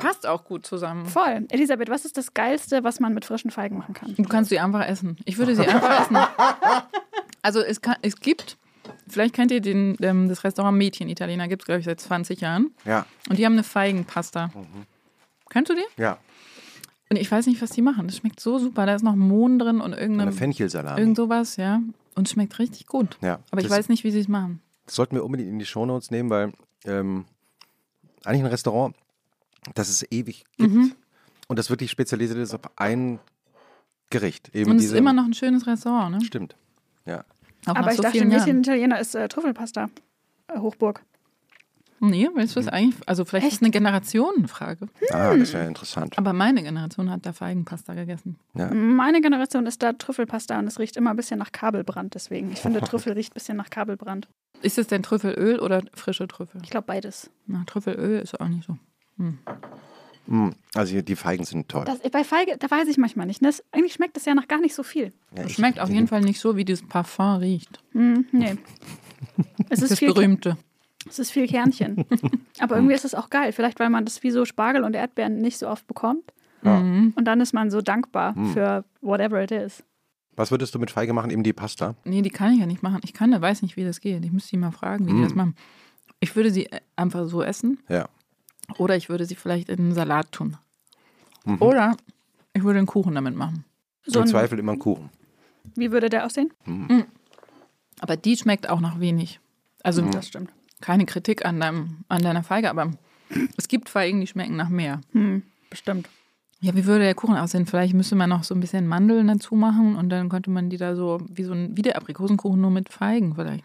Passt auch gut zusammen. Voll. Elisabeth, was ist das Geilste, was man mit frischen Feigen machen kann? Du kannst sie einfach essen. Ich würde sie einfach essen. Also es, kann, es gibt, vielleicht kennt ihr den, ähm, das Restaurant Mädchen Italiener, gibt es glaube ich seit 20 Jahren. Ja. Und die haben eine Feigenpasta. Kennst du die? Ja. Und ich weiß nicht, was die machen. Das schmeckt so super. Da ist noch Mohn drin und Eine irgendeine, Fenchelsalami. irgend sowas, ja. Und schmeckt richtig gut. Ja. Aber ich weiß nicht, wie sie es machen. Das sollten wir unbedingt in die Shownotes nehmen, weil ähm, eigentlich ein Restaurant, das es ewig gibt Mhm. und das wirklich spezialisiert ist auf ein Gericht. Eben Und es ist immer noch ein schönes Restaurant, ne? Stimmt. Ja. Auch Aber ich so dachte, Mädchen Jahren. Italiener ist äh, Trüffelpasta. Äh, Hochburg. Nee, weißt du, was eigentlich, also vielleicht ist es eine Generationenfrage. Ah, das wäre interessant. Aber meine Generation hat da Feigenpasta gegessen. Ja. Meine Generation ist da Trüffelpasta und es riecht immer ein bisschen nach Kabelbrand. Deswegen, ich finde, Trüffel riecht ein bisschen nach Kabelbrand. Ist es denn Trüffelöl oder frische Trüffel? Ich glaube beides. Na, Trüffelöl ist auch nicht so. Mm, Also hier, die Feigen sind toll. Das, bei Feige, da weiß ich manchmal nicht. Ne? Das, eigentlich schmeckt das ja nach gar nicht so viel. Ja, Es ich- schmeckt auf jeden Fall nicht so, wie dieses Parfum riecht. Hm, nee. Es ist, Das viel, berühmte. es ist viel Kernchen. Aber irgendwie ist es auch geil. Vielleicht, weil man das wie so Spargel und Erdbeeren nicht so oft bekommt. Ja. Mhm. Und dann ist man so dankbar für whatever it is. Was würdest du mit Feige machen? Eben die Pasta? Nee, die kann ich ja nicht machen. Ich kann, weiß nicht, wie das geht. Ich müsste die mal fragen, wie die das machen. Ich würde sie äh, einfach so essen Ja. Oder ich würde sie vielleicht in einen Salat tun. Mhm. Oder ich würde einen Kuchen damit machen. So Im ein, Zweifel immer einen Kuchen. wie würde der aussehen? Aber die schmeckt auch nach wenig. Also Das stimmt. keine Kritik an, deinem, an deiner Feige, aber es gibt Feigen, die schmecken nach mehr. Hm, bestimmt. Ja, wie würde der Kuchen aussehen? Vielleicht müsste man noch so ein bisschen Mandeln dazu machen und dann könnte man die da so, wie so ein, wie der Aprikosenkuchen, nur mit Feigen vielleicht.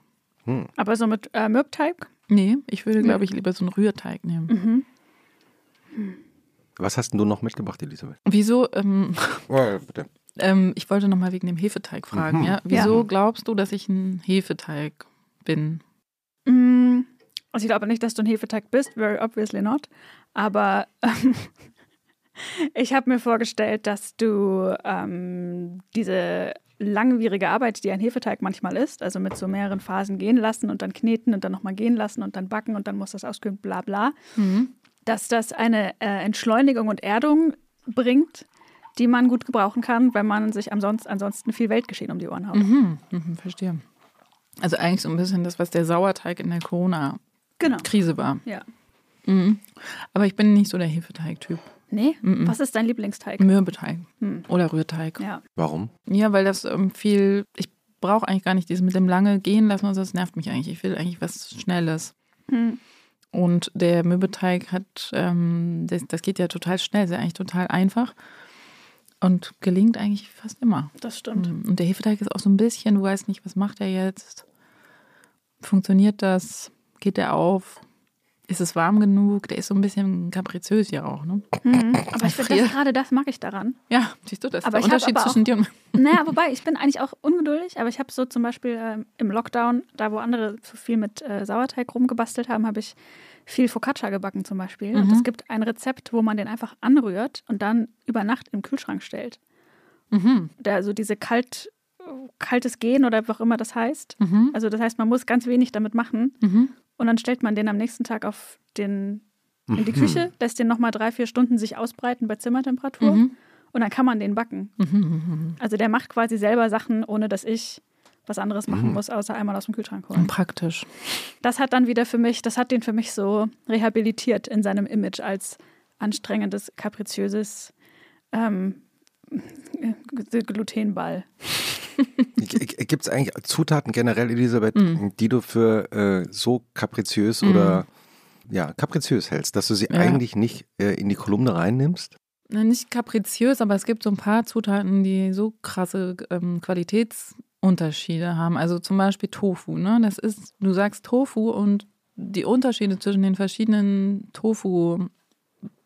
Aber so mit äh, Mürbteig? Nee, ich würde, glaube ich, lieber so einen Rührteig nehmen. Was hast denn du noch mitgebracht, Elisabeth? Wieso, ähm, Ja, bitte. ähm, ich wollte nochmal wegen dem Hefeteig fragen, ja? Wieso Ja. glaubst du, dass ich ein Hefeteig bin? Mm, Also ich glaube nicht, dass du ein Hefeteig bist, very obviously not. Aber ähm, ich habe mir vorgestellt, dass du ähm, diese langwierige Arbeit, die ein Hefeteig manchmal ist, also mit so mehreren Phasen gehen lassen und dann kneten und dann nochmal gehen lassen und dann backen und dann muss das auskühlen, bla bla, dass das eine äh, Entschleunigung und Erdung bringt, die man gut gebrauchen kann, wenn man sich ansonsten, ansonsten viel Weltgeschehen um die Ohren haut. Mhm, mhm, verstehe. Also eigentlich so ein bisschen das, was der Sauerteig in der Corona-Krise Genau. war. Ja. Mhm. Aber ich bin nicht so der Hefeteig-Typ. Nee? Was ist dein Lieblingsteig? Mürbeteig Hm. oder Rührteig. Ja. Warum? Ja, weil das ähm, viel, ich brauche eigentlich gar nicht dieses mit dem lange gehen lassen, das nervt mich eigentlich. Ich will eigentlich was Schnelles. Und der Mürbeteig hat, ähm, das, das geht ja total schnell, ist ja eigentlich total einfach und gelingt eigentlich fast immer. Das stimmt. Und der Hefeteig ist auch so ein bisschen, du weißt nicht, was macht er jetzt? Funktioniert das? Geht der auf? Ist es warm genug? Der ist so ein bisschen kapriziös ja auch, ne? Mhm. Aber ich finde, gerade das mag ich daran. Ja, siehst du, das ist Aber der ich hab Unterschied aber zwischen auch- dir und Naja, wobei, ich bin eigentlich auch ungeduldig, aber ich habe so zum Beispiel ähm, im Lockdown, da wo andere zu viel mit äh, Sauerteig rumgebastelt haben, habe ich viel Focaccia gebacken zum Beispiel. Und es gibt ein Rezept, wo man den einfach anrührt und dann über Nacht im Kühlschrank stellt. Mhm. Da also diese kalt, kaltes Gehen oder was auch immer das heißt. Mhm. Also das heißt, man muss ganz wenig damit machen Mhm. Und dann stellt man den am nächsten Tag auf den in die Küche, lässt den nochmal drei, vier Stunden sich ausbreiten bei Zimmertemperatur Mhm. und dann kann man den backen. Mhm. Also der macht quasi selber Sachen, ohne dass ich was anderes machen Mhm. muss, außer einmal aus dem Kühlschrank Und holen. praktisch. Das hat dann wieder für mich, das hat den für mich so rehabilitiert in seinem Image als anstrengendes, kapriziöses ähm, G- Glutenball. Gibt es eigentlich Zutaten generell, Elisabeth, Mhm. die du für äh, so kapriziös oder ja, kapriziös hältst, dass du sie Ja. eigentlich nicht äh, in die Kolumne reinnimmst? Na, Nicht kapriziös, aber es gibt so ein paar Zutaten, die so krasse ähm, Qualitätsunterschiede haben. Also zum Beispiel Tofu. Ne? Das ist, du sagst Tofu und die Unterschiede zwischen den verschiedenen Tofu,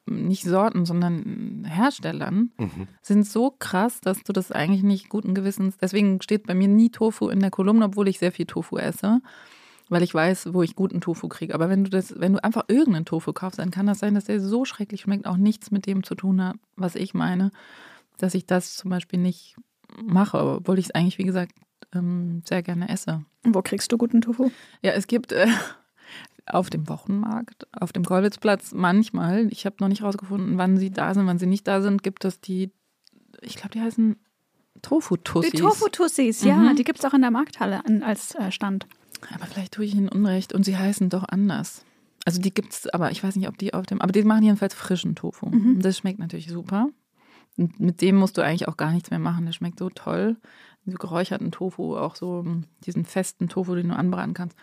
nicht Sorten, sondern Herstellern, Mhm. sind so krass, dass du das eigentlich nicht guten Gewissens. Deswegen steht bei mir nie Tofu in der Kolumne, obwohl ich sehr viel Tofu esse, weil ich weiß, wo ich guten Tofu kriege. Aber wenn du das, wenn du einfach irgendeinen Tofu kaufst, dann kann das sein, dass der so schrecklich schmeckt, auch nichts mit dem zu tun hat, was ich meine, dass ich das zum Beispiel nicht mache, obwohl ich es eigentlich, wie gesagt, ähm, sehr gerne esse. Und wo kriegst du guten Tofu? Ja, es gibt äh, auf dem Wochenmarkt, auf dem Kolwitzplatz manchmal, ich habe noch nicht rausgefunden, wann sie da sind, wann sie nicht da sind, gibt es die, ich glaube, die heißen Tofu-Tussis. Die Tofu-Tussis, ja, Mhm. die gibt es auch in der Markthalle als äh, Stand. Aber vielleicht tue ich ihnen Unrecht und sie heißen doch anders. Also die gibt's, aber ich weiß nicht, ob die auf dem, aber die machen jedenfalls frischen Tofu. Mhm. Das schmeckt natürlich super. Und mit dem musst du eigentlich auch gar nichts mehr machen. Der schmeckt so toll. So geräucherten Tofu, auch so mm, diesen festen Tofu, den du anbraten kannst.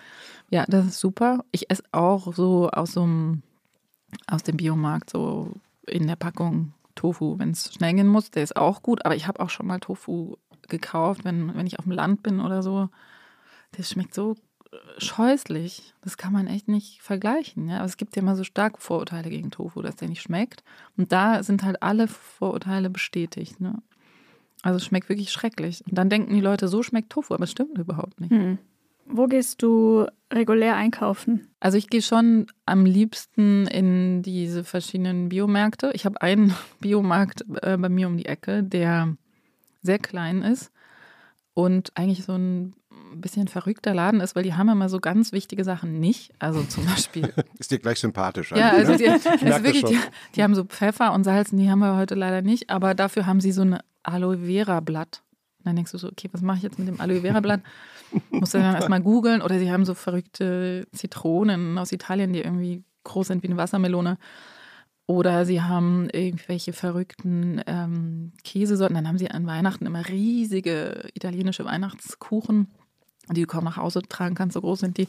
Ja, das ist super. Ich esse auch so aus so einem, aus dem Biomarkt, so in der Packung Tofu, wenn es schnell gehen muss. Der ist auch gut, aber ich habe auch schon mal Tofu gekauft, wenn, wenn ich auf dem Land bin oder so. Der schmeckt so äh, scheußlich. Das kann man echt nicht vergleichen. Ja? Aber es gibt ja immer so starke Vorurteile gegen Tofu, dass der nicht schmeckt. Und da sind halt alle Vorurteile bestätigt. Ne? Also es schmeckt wirklich schrecklich. Und dann denken die Leute, so schmeckt Tofu, aber es stimmt überhaupt nicht. Hm. Wo gehst du regulär einkaufen? Also ich gehe schon am liebsten in diese verschiedenen Biomärkte. Ich habe einen Biomarkt äh, bei mir um die Ecke, der sehr klein ist und eigentlich so ein bisschen verrückter Laden ist, weil die haben immer so ganz wichtige Sachen nicht. Also zum Beispiel Ist dir gleich sympathisch. Ja, also ne? die, Ich also wirklich, die, die haben so Pfeffer und Salz, und die haben wir heute leider nicht, aber dafür haben sie so ein Aloe Vera Blatt. Und dann denkst du so, okay, was mache ich jetzt mit dem Aloe Vera Blatt? Musst dann erstmal googeln oder sie haben so verrückte Zitronen aus Italien, die irgendwie groß sind wie eine Wassermelone. Oder sie haben irgendwelche verrückten ähm, Käsesorten. Dann haben sie an Weihnachten immer riesige italienische Weihnachtskuchen, die du kaum nach Hause tragen kannst, so groß sind die.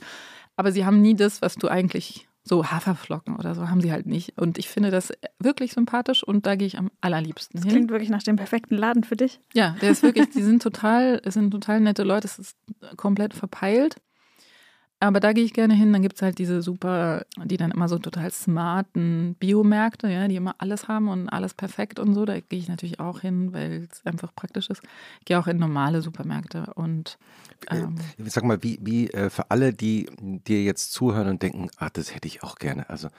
Aber sie haben nie das, was du eigentlich so Haferflocken oder so haben sie halt nicht. Und ich finde das wirklich sympathisch und da gehe ich am allerliebsten Das hin. klingt wirklich nach dem perfekten Laden für dich. Ja, der ist wirklich, die sind total, es sind total nette Leute, es ist komplett verpeilt. Aber da gehe ich gerne hin, dann gibt es halt diese super, die dann immer so total smarten Biomärkte, ja, die immer alles haben und alles perfekt und so. Da gehe ich natürlich auch hin, weil es einfach praktisch ist. Ich gehe auch in normale Supermärkte und ähm, Sag mal, wie, wie äh, für alle, die dir jetzt zuhören und denken, ah, das hätte ich auch gerne. Also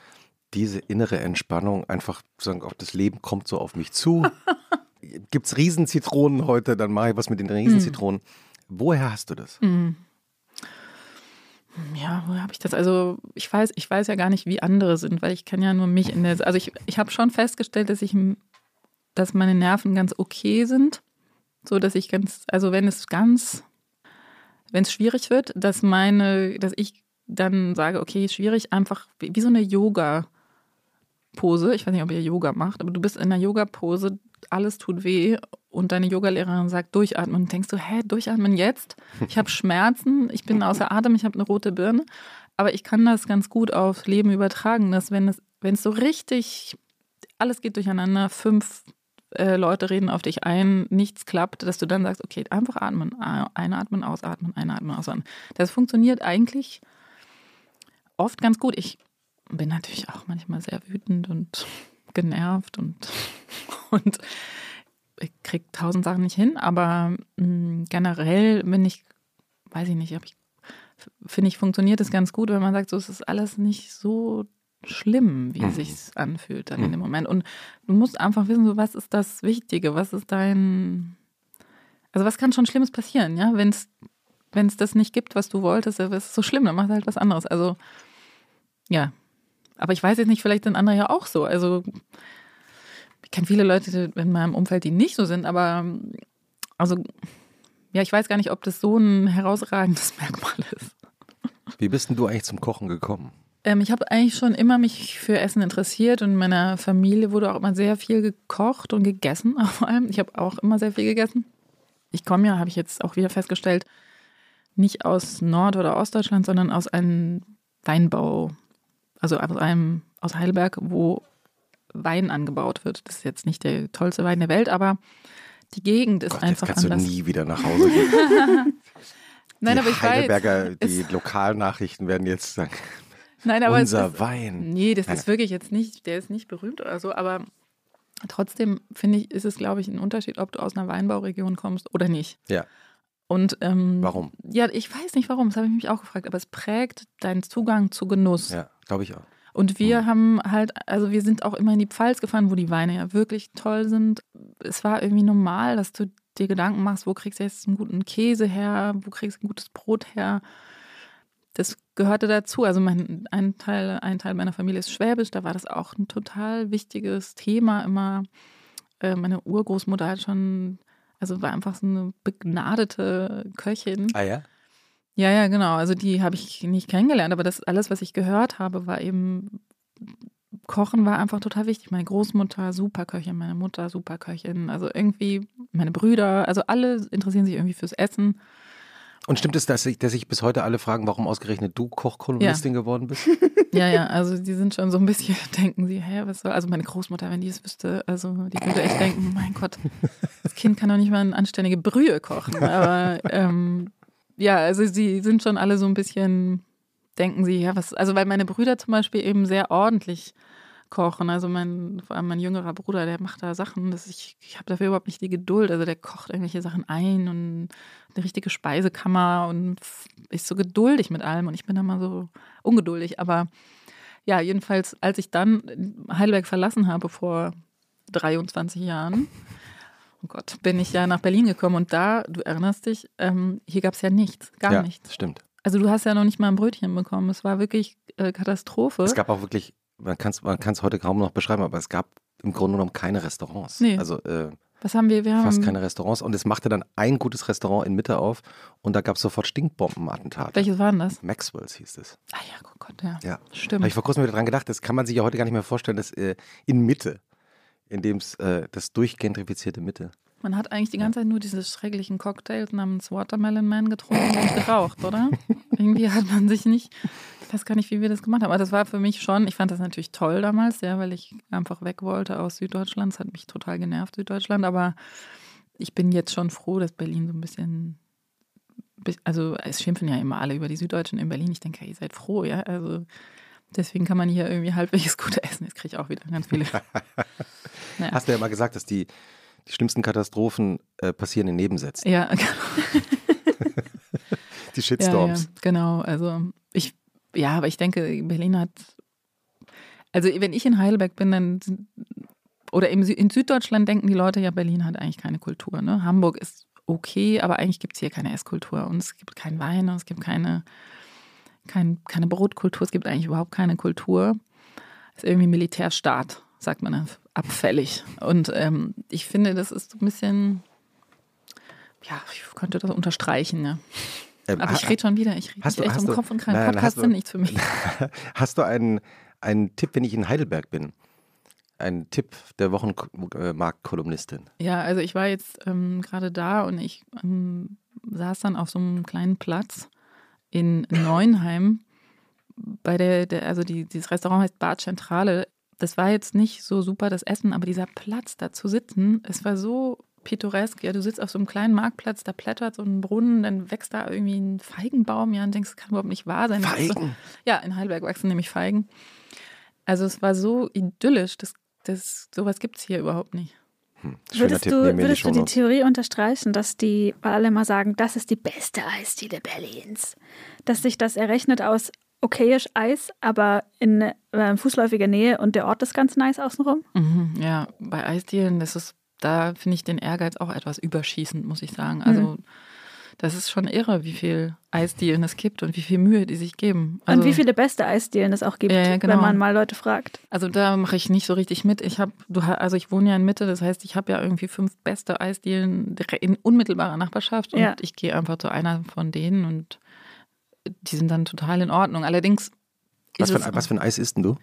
diese innere Entspannung, einfach sagen, auch das Leben kommt so auf mich zu. Gibt es Riesenzitronen heute, dann mache ich was mit den Riesenzitronen. Woher hast du das? Mm. Ja, wo habe ich das? Also ich weiß, ich weiß ja gar nicht, wie andere sind, weil ich kann ja nur mich in der. Also ich, ich habe schon festgestellt, dass ich, dass meine Nerven ganz okay sind, so dass ich ganz, also wenn es ganz, wenn es schwierig wird, dass meine, dass ich dann sage, okay, schwierig, einfach wie, wie so eine Yoga. Pose, ich weiß nicht, ob ihr Yoga macht, aber du bist in einer Yoga-Pose, alles tut weh. Und deine Yogalehrerin sagt durchatmen. Und denkst du, hä, durchatmen jetzt? Ich habe Schmerzen, ich bin außer Atem, ich habe eine rote Birne, aber ich kann das ganz gut aufs Leben übertragen, dass wenn es, wenn es so richtig, alles geht durcheinander, fünf äh, Leute reden auf dich ein, nichts klappt, dass du dann sagst, okay, einfach atmen, einatmen, ausatmen, einatmen, ausatmen. Das funktioniert eigentlich oft ganz gut. Ich bin natürlich auch manchmal sehr wütend und genervt und, und ich kriege tausend Sachen nicht hin, aber mh, generell bin ich, weiß ich nicht, ich, finde ich, funktioniert es ganz gut, wenn man sagt, so es ist alles nicht so schlimm, wie Mhm. es sich anfühlt dann in dem Moment. Und du musst einfach wissen, so was ist das Wichtige, was ist dein, also was kann schon Schlimmes passieren, ja, wenn es wenn es das nicht gibt, was du wolltest, dann ist es so schlimm, dann mach halt was anderes. Also ja, aber ich weiß jetzt nicht, vielleicht sind andere ja auch so. Also ich kenne viele Leute in meinem Umfeld, die nicht so sind, aber also ja, ich weiß gar nicht, ob das so ein herausragendes Merkmal ist. Wie bist denn du eigentlich zum Kochen gekommen? Ähm, ich habe eigentlich schon immer mich für Essen interessiert und in meiner Familie wurde auch immer sehr viel gekocht und gegessen, vor allem. Ich habe auch immer sehr viel gegessen. Ich komme ja, habe ich jetzt auch wieder festgestellt, nicht aus Nord- oder Ostdeutschland, sondern aus einem Weinbau, also aus einem aus Heidelberg, wo Wein angebaut wird. Das ist jetzt nicht der tollste Wein der Welt, aber die Gegend ist Gott, einfach jetzt kannst anders. du nie wieder nach Hause gehen. Nein, die aber ich weiß. Heidelberger, die es- Lokalnachrichten werden jetzt sagen, Nein, aber unser ist, Wein. Nee, das Nein, ist wirklich jetzt nicht, der ist nicht berühmt oder so, aber trotzdem finde ich, ist es, glaube ich, ein Unterschied, ob du aus einer Weinbauregion kommst oder nicht. Ja. Und ähm, Warum? Ja, ich weiß nicht warum, das habe ich mich auch gefragt, aber es prägt deinen Zugang zu Genuss. Ja, glaube ich auch. Und wir Hm. haben halt, also wir sind auch immer in die Pfalz gefahren, wo die Weine ja wirklich toll sind. Es war irgendwie normal, dass du dir Gedanken machst, wo kriegst du jetzt einen guten Käse her, wo kriegst du ein gutes Brot her. Das gehörte dazu. Also mein, ein, Teil, ein Teil meiner Familie ist schwäbisch, da war das auch ein total wichtiges Thema immer. Äh, meine Urgroßmutter hat schon, also war einfach so eine begnadete Köchin. Ah ja? Ja, ja, genau. Also die habe ich nicht kennengelernt, aber das alles, was ich gehört habe, war eben Kochen war einfach total wichtig. Meine Großmutter, super Köchin, meine Mutter, super Köchin. Also irgendwie meine Brüder, also alle interessieren sich irgendwie fürs Essen. Und stimmt es, dass sich, dass sich bis heute alle fragen, warum ausgerechnet du Kochkolumnistin ja. geworden bist? Ja, ja, also die sind schon so ein bisschen, denken sie, hä, was soll, also meine Großmutter, wenn die es wüsste, also die würde echt denken, mein Gott, das Kind kann doch nicht mal eine anständige Brühe kochen. Aber ähm, ja, also sie sind schon alle so ein bisschen, denken sie, ja, was, also weil meine Brüder zum Beispiel eben sehr ordentlich kochen. Also mein, vor allem mein jüngerer Bruder, der macht da Sachen, dass ich, ich habe dafür überhaupt nicht die Geduld. Also der kocht irgendwelche Sachen ein und eine richtige Speisekammer und ist so geduldig mit allem. Und ich bin da mal so ungeduldig. Aber ja, jedenfalls, als ich dann Heidelberg verlassen habe vor 23 Jahren, oh Gott, bin ich ja nach Berlin gekommen und da, du erinnerst dich, ähm, hier gab es ja nichts, gar ja, nichts. Stimmt. Also du hast ja noch nicht mal ein Brötchen bekommen. Es war wirklich äh, Katastrophe. Es gab auch wirklich man kann es man heute kaum noch beschreiben, aber es gab im Grunde genommen keine Restaurants. Nee. Also äh, was haben wir? Wir haben fast keine Restaurants. Und es machte dann ein gutes Restaurant in Mitte auf und da gab es sofort Stinkbombenattentate. Welches waren das? Maxwells hieß es. Ah ja, oh Gott, ja. Ja, stimmt. Habe ich vor kurzem wieder dran gedacht, das kann man sich ja heute gar nicht mehr vorstellen, dass äh, in Mitte, in dem es äh, das durchgentrifizierte Mitte. Man hat eigentlich die ganze Zeit nur diese schrecklichen Cocktails namens Watermelon Man getrunken und geraucht, oder? Irgendwie hat man sich nicht, ich weiß gar nicht, wie wir das gemacht haben, aber das war für mich schon, ich fand das natürlich toll damals, ja, weil ich einfach weg wollte aus Süddeutschland. Es hat mich total genervt, Süddeutschland, aber ich bin jetzt schon froh, dass Berlin so ein bisschen, also es schimpfen ja immer alle über die Süddeutschen in Berlin. Ich denke, ja, ihr seid froh, ja, also deswegen kann man hier irgendwie halbwegs gut essen. Jetzt kriege ich auch wieder ganz viele. naja. Hast du ja mal gesagt, dass die die schlimmsten Katastrophen äh, passieren in Nebensätzen. Ja, genau. die Shitstorms. Ja, ja, genau. Also ich, ja, aber ich denke, Berlin hat, also wenn ich in Heidelberg bin, dann oder im, in Süddeutschland denken die Leute ja, Berlin hat eigentlich keine Kultur. Ne? Hamburg ist okay, aber eigentlich gibt es hier keine Esskultur und es gibt keinen Wein und es gibt keine, kein, keine Brotkultur, es gibt eigentlich überhaupt keine Kultur. Es ist irgendwie Militärstaat, sagt man abfällig. Und ähm, ich finde, das ist so ein bisschen, ja, ich könnte das unterstreichen, ne? Ähm, Aber ich rede schon wieder, ich rede echt um Kopf und kein Podcast sind nichts für mich. Hast du einen, einen Tipp, wenn ich in Heidelberg bin? Ein Tipp der Wochenmarktkolumnistin. Ja, also ich war jetzt ähm, gerade da und ich ähm, saß dann auf so einem kleinen Platz in Neuenheim. Bei der, der also die, dieses Restaurant heißt Bar Zentrale das war jetzt nicht so super, das Essen, aber dieser Platz da zu sitzen, es war so pittoresk. Ja, du sitzt auf so einem kleinen Marktplatz, da plättert so ein Brunnen, dann wächst da irgendwie ein Feigenbaum, ja, und denkst, das kann überhaupt nicht wahr sein. Feigen? Ja, in Heidelberg wachsen nämlich Feigen. Also es war so idyllisch, das, das, sowas gibt es hier überhaupt nicht. Hm, würdest Tipp, du, würdest die, du die Theorie unterstreichen, dass die, weil alle mal sagen, das ist die beste Eisdiele Berlins, dass sich das errechnet aus okayisch Eis, aber in äh, fußläufiger Nähe und der Ort ist ganz nice außenrum. Mhm, ja, bei Eisdielen, das ist, da finde ich den Ehrgeiz auch etwas überschießend, muss ich sagen. Also mhm. Das ist schon irre, wie viel Eisdielen es gibt und wie viel Mühe die sich geben. Also, und wie viele beste Eisdielen es auch gibt, äh, genau. wenn man mal Leute fragt. Also da mache ich nicht so richtig mit. Ich habe, also ich wohne ja in Mitte, das heißt, ich habe ja irgendwie fünf beste Eisdielen in unmittelbarer Nachbarschaft und ja. ich gehe einfach zu einer von denen und die sind dann total in Ordnung. Allerdings. Was für, ein, was für ein Eis isst denn du?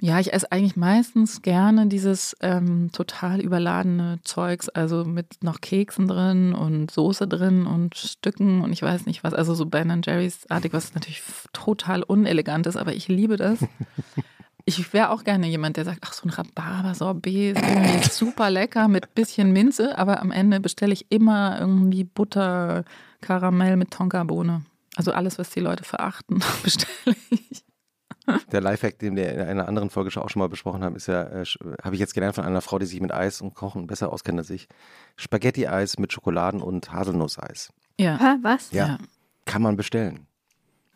Ja, ich esse eigentlich meistens gerne dieses ähm, total überladene Zeugs, also mit noch Keksen drin und Soße drin und Stücken und ich weiß nicht was. Also so Ben Jerry's artig, was natürlich total unelegant ist, aber ich liebe das. Ich wäre auch gerne jemand, der sagt, ach, so ein Rhabarber-Sorbet ist irgendwie super lecker mit bisschen Minze, aber am Ende bestelle ich immer irgendwie Butter, Karamell mit Tonkabohne. Also alles, was die Leute verachten, bestelle ich. Der Lifehack, den wir in einer anderen Folge auch schon mal besprochen haben, ist ja, äh, habe ich jetzt gelernt von einer Frau, die sich mit Eis und Kochen besser auskennt als ich. Spaghetti-Eis mit Schokoladen- und Haselnusseis. Ja. Ha, was? Ja. ja. Kann man bestellen.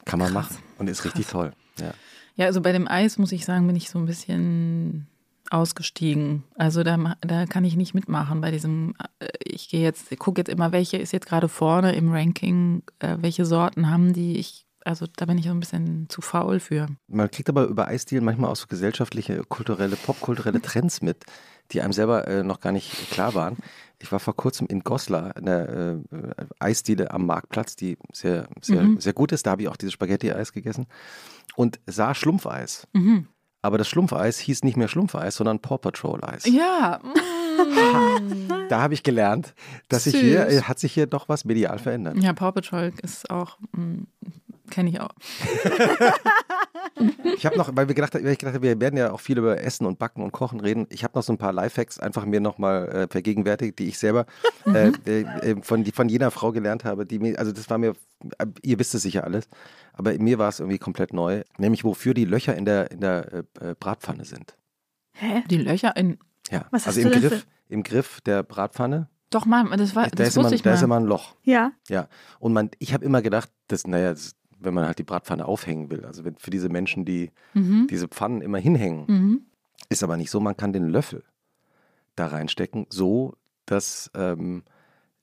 Kann man Krass. machen. Und ist Krass. richtig toll. Ja. ja, also bei dem Eis muss ich sagen, bin ich so ein bisschen ausgestiegen. Also da, da kann ich nicht mitmachen bei diesem, äh, ich gehe jetzt, gucke jetzt immer, welche ist jetzt gerade vorne im Ranking, äh, welche Sorten haben die. Ich, also da bin ich so ein bisschen zu faul für. Man kriegt aber über Eisdielen manchmal auch so gesellschaftliche, kulturelle, popkulturelle Trends mit, die einem selber äh, noch gar nicht klar waren. Ich war vor kurzem in Goslar, in der äh, Eisdiele am Marktplatz, die sehr, sehr, mhm. sehr gut ist. Da habe ich auch dieses Spaghetti-Eis gegessen und sah Schlumpfeis. Mhm. Aber das Schlumpfeis hieß nicht mehr Schlumpfeis, sondern Paw Patrol Eis. Ja. Da habe ich gelernt, dass sich hier, äh, hat sich hier doch was medial verändert. Ja, Paw Patrol ist auch, mm, kenne ich auch. ich habe noch, weil wir gedacht, weil ich gedacht habe, wir werden ja auch viel über Essen und Backen und Kochen reden. Ich habe noch so ein paar Lifehacks einfach mir nochmal äh, vergegenwärtigt, die ich selber äh, äh, äh, von, die, von jener Frau gelernt habe. Die mir, also das war mir, äh, ihr wisst es sicher alles, aber mir war es irgendwie komplett neu. Nämlich wofür die Löcher in der, in der äh, Bratpfanne sind. Hä? Die Löcher in. Ja, Was also im Griff, im Griff der Bratpfanne. Doch, mal, das war, da das wusste immer, ich mal. Da ist immer ein Loch. Ja. Ja. Und man, ich habe immer gedacht, das, naja, das wenn man halt die Bratpfanne aufhängen will. Also für diese Menschen, die mhm. diese Pfannen immer hinhängen. Mhm. Ist aber nicht so, man kann den Löffel da reinstecken, so dass ähm,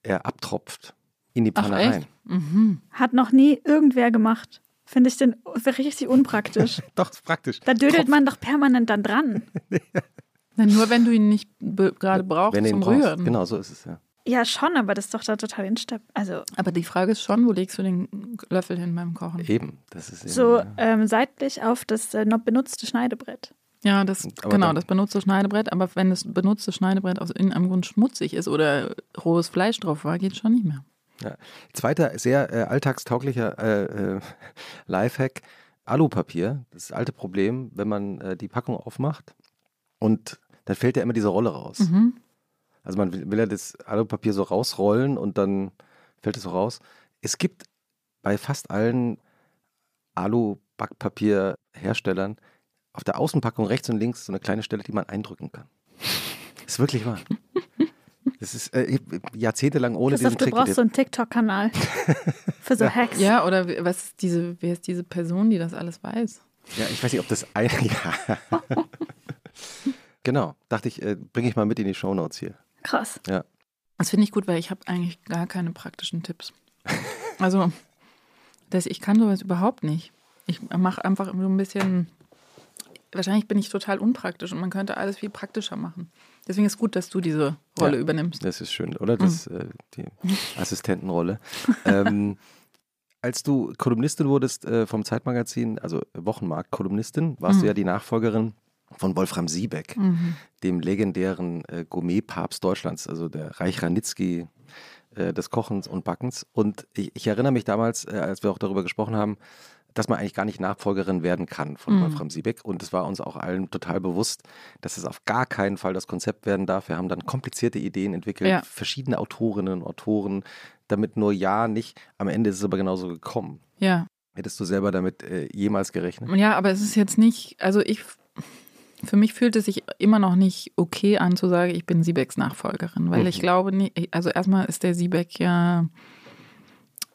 er abtropft in die Pfanne Ach, rein. Mhm. Hat noch nie irgendwer gemacht. Finde ich denn richtig unpraktisch. doch, ist praktisch. Da dödelt Tropf. man doch permanent dann dran. Na, nur wenn du ihn nicht gerade brauchst wenn zum Rühren. Genau, so ist es ja. Ja, schon, aber das ist doch da total instabil. Also aber die Frage ist schon, wo legst du den Löffel hin beim Kochen? Eben, das ist eben, so ja. ähm, seitlich auf das äh, noch benutzte Schneidebrett. Ja, das aber genau, das benutzte Schneidebrett. Aber wenn das benutzte Schneidebrett aus irgendeinem Grund schmutzig ist oder rohes Fleisch drauf war, geht es schon nicht mehr. Ja. Zweiter sehr äh, alltagstauglicher äh, äh, Lifehack: Alupapier. Das alte Problem, wenn man äh, die Packung aufmacht und dann fällt ja immer diese Rolle raus. Mhm. Also man will, will ja das Alupapier so rausrollen und dann fällt es so raus. Es gibt bei fast allen Alu-Backpapierherstellern auf der Außenpackung rechts und links so eine kleine Stelle, die man eindrücken kann. ist wirklich wahr. Das ist äh, jahrzehntelang ohne Christoph, diesen Trick. Du brauchst so einen TikTok-Kanal für so Hacks. Ja, oder was ist diese, wer ist diese Person, die das alles weiß? Ja, ich weiß nicht, ob das ein. Ja. genau, dachte ich, äh, bringe ich mal mit in die Shownotes hier. Krass. Ja. Das finde ich gut, weil ich habe eigentlich gar keine praktischen Tipps. Also, das, ich kann sowas überhaupt nicht. Ich mache einfach so ein bisschen. Wahrscheinlich bin ich total unpraktisch und man könnte alles viel praktischer machen. Deswegen ist es gut, dass du diese Rolle ja, übernimmst. Das ist schön, oder? Das, mhm. äh, die Assistentenrolle. ähm, als du Kolumnistin wurdest äh, vom Zeitmagazin, also Wochenmarkt-Kolumnistin, warst mhm. du ja die Nachfolgerin von Wolfram Siebeck, mhm. dem legendären äh, Gourmet-Papst Deutschlands, also der Reich Ranitzky äh, des Kochens und Backens. Und ich, ich erinnere mich damals, äh, als wir auch darüber gesprochen haben, dass man eigentlich gar nicht Nachfolgerin werden kann von mhm. Wolfram Siebeck. Und es war uns auch allen total bewusst, dass es auf gar keinen Fall das Konzept werden darf. Wir haben dann komplizierte Ideen entwickelt, ja. verschiedene Autorinnen und Autoren, damit nur ja nicht. Am Ende ist es aber genauso gekommen. Ja. Hättest du selber damit äh, jemals gerechnet? Ja, aber es ist jetzt nicht, also ich für mich fühlt es sich immer noch nicht okay an zu sagen, ich bin Siebecks Nachfolgerin, weil mhm. ich glaube nicht, also erstmal ist der Siebeck ja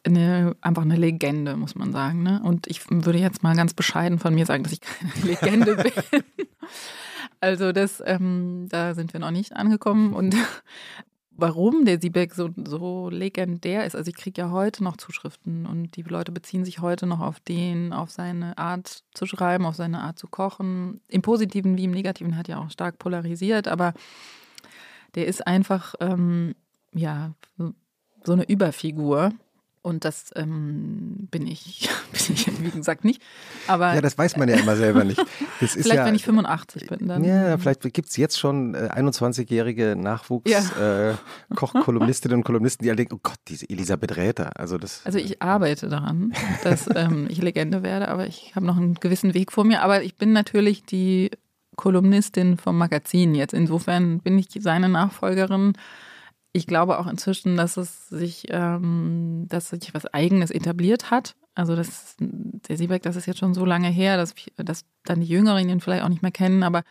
eine, einfach eine Legende, muss man sagen. Ne? Und ich würde jetzt mal ganz bescheiden von mir sagen, dass ich keine Legende bin. Also das, ähm, da sind wir noch nicht angekommen. Und warum der Siebeck so, so legendär ist. Also ich kriege ja heute noch Zuschriften und die Leute beziehen sich heute noch auf den, auf seine Art zu schreiben, auf seine Art zu kochen. Im Positiven wie im Negativen hat ja auch stark polarisiert, aber der ist einfach, ähm, ja, so eine Überfigur. Und das ähm, bin ich, bin ich wie gesagt nicht. Aber, ja, das weiß man ja immer selber nicht. vielleicht, ja, wenn ich 85 bin, dann. Ja, vielleicht gibt es jetzt schon äh, 21-jährige Nachwuchs-Kochkolumnistinnen ja. äh, und Kolumnisten, die alle denken, oh Gott, diese Elisabeth Räther. Also, das, also ich arbeite daran, dass ähm, ich Legende werde, aber ich habe noch einen gewissen Weg vor mir. Aber ich bin natürlich die Kolumnistin vom Magazin jetzt. Insofern bin ich seine Nachfolgerin ich glaube auch inzwischen, dass es sich, ähm, dass sich was Eigenes etabliert hat. Also das, der Siebeck, das ist jetzt schon so lange her, dass, dass dann die Jüngeren ihn vielleicht auch nicht mehr kennen, aber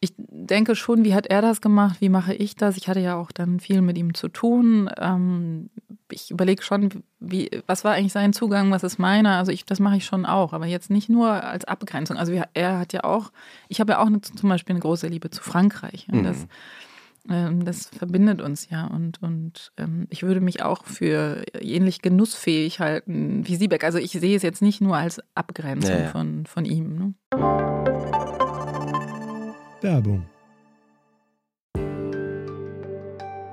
ich denke schon, wie hat er das gemacht, wie mache ich das? Ich hatte ja auch dann viel mit ihm zu tun. Ähm, ich überlege schon, wie, was war eigentlich sein Zugang, was ist meiner? Also ich, das mache ich schon auch, aber jetzt nicht nur als Abgrenzung. Also er hat ja auch, ich habe ja auch eine, zum Beispiel eine große Liebe zu Frankreich. Und das, ähm, das verbindet uns ja. Und, und ähm, ich würde mich auch für ähnlich genussfähig halten wie Siebeck. Also ich sehe es jetzt nicht nur als Abgrenzung ja, ja. Von, von ihm. Ne? Werbung.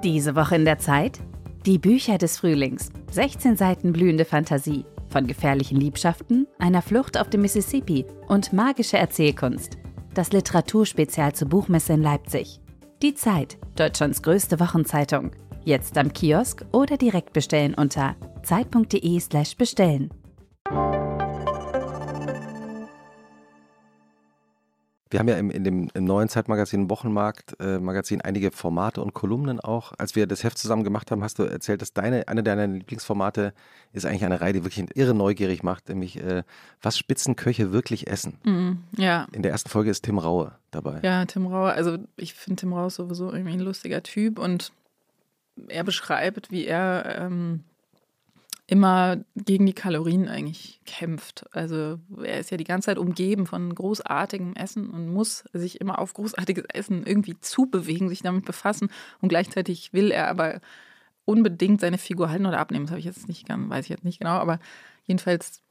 Diese Woche in der Zeit? Die Bücher des Frühlings. 16 Seiten blühende Fantasie. Von gefährlichen Liebschaften, einer Flucht auf dem Mississippi und magische Erzählkunst. Das Literaturspezial zur Buchmesse in Leipzig. Die Zeit, Deutschlands größte Wochenzeitung. Jetzt am Kiosk oder direkt bestellen unter zeit.de/slash Wir haben ja im, in dem, im neuen Zeitmagazin Wochenmarkt äh, Magazin einige Formate und Kolumnen auch. Als wir das Heft zusammen gemacht haben, hast du erzählt, dass deine, eine deiner Lieblingsformate ist eigentlich eine Reihe, die wirklich irre neugierig macht, nämlich äh, was Spitzenköche wirklich essen. Mm, ja. In der ersten Folge ist Tim Raue dabei. Ja, Tim Raue, also ich finde Tim Raue sowieso irgendwie ein lustiger Typ und er beschreibt, wie er ähm, immer gegen die Kalorien eigentlich kämpft. Also er ist ja die ganze Zeit umgeben von großartigem Essen und muss sich immer auf großartiges Essen irgendwie zubewegen, sich damit befassen und gleichzeitig will er aber unbedingt seine Figur halten oder abnehmen. Das habe ich jetzt nicht, weiß ich jetzt nicht genau, aber jedenfalls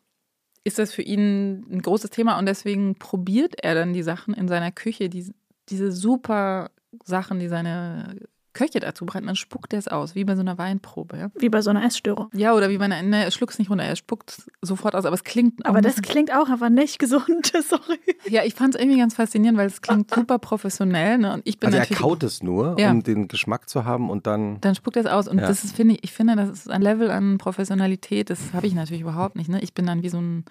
ist das für ihn ein großes Thema und deswegen probiert er dann die Sachen in seiner Küche, die, diese super Sachen, die seine Köche dazu bereiten, dann spuckt er es aus, wie bei so einer Weinprobe. Ja? Wie bei so einer Essstörung. Ja, oder wie bei einer, ne, er schluckt es nicht runter, er spuckt sofort aus, aber es klingt Aber das klingt auch aber nicht gesund, sorry. Ja, ich fand es irgendwie ganz faszinierend, weil es klingt super professionell. Ne? Und ich bin also er kaut es nur, ja. um den Geschmack zu haben und dann... Dann spuckt er es aus und ja. das ist, finde ich, ich finde, das ist ein Level an Professionalität, das habe ich natürlich überhaupt nicht. Ne? Ich bin dann wie so ein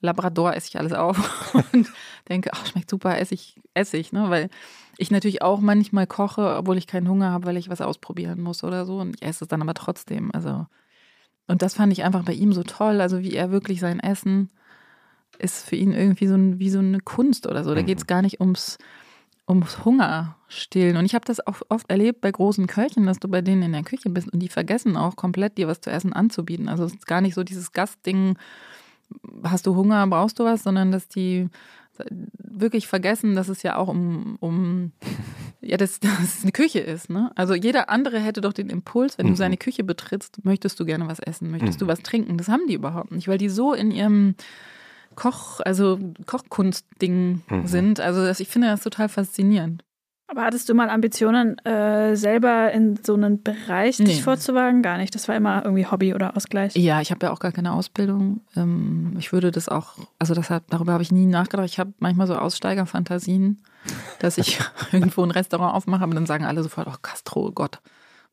Labrador, esse ich alles auf und denke, ach, schmeckt super, esse ich, esse ich, ne? weil ich natürlich auch manchmal koche, obwohl ich keinen Hunger habe, weil ich was ausprobieren muss oder so. Und ich esse es dann aber trotzdem. Also, und das fand ich einfach bei ihm so toll. Also, wie er wirklich sein Essen ist für ihn irgendwie so, ein, wie so eine Kunst oder so. Da mhm. geht es gar nicht ums, ums Hunger stillen. Und ich habe das auch oft erlebt bei großen Köchen, dass du bei denen in der Küche bist und die vergessen auch komplett, dir was zu essen anzubieten. Also, es ist gar nicht so dieses Gastding, hast du Hunger, brauchst du was, sondern dass die wirklich vergessen, dass es ja auch um, um ja, dass, dass es eine Küche ist. Ne? Also jeder andere hätte doch den Impuls, wenn mhm. du seine Küche betrittst, möchtest du gerne was essen, möchtest mhm. du was trinken. Das haben die überhaupt nicht, weil die so in ihrem Koch, also Kochkunstding mhm. sind. Also das, ich finde das total faszinierend. Aber hattest du mal Ambitionen, äh, selber in so einen Bereich nee. dich vorzuwagen? Gar nicht. Das war immer irgendwie Hobby oder Ausgleich. Ja, ich habe ja auch gar keine Ausbildung. Ähm, ich würde das auch, also das hat, darüber habe ich nie nachgedacht. Ich habe manchmal so Aussteigerfantasien, dass ich irgendwo ein Restaurant aufmache, aber dann sagen alle sofort, oh Castro, Gott,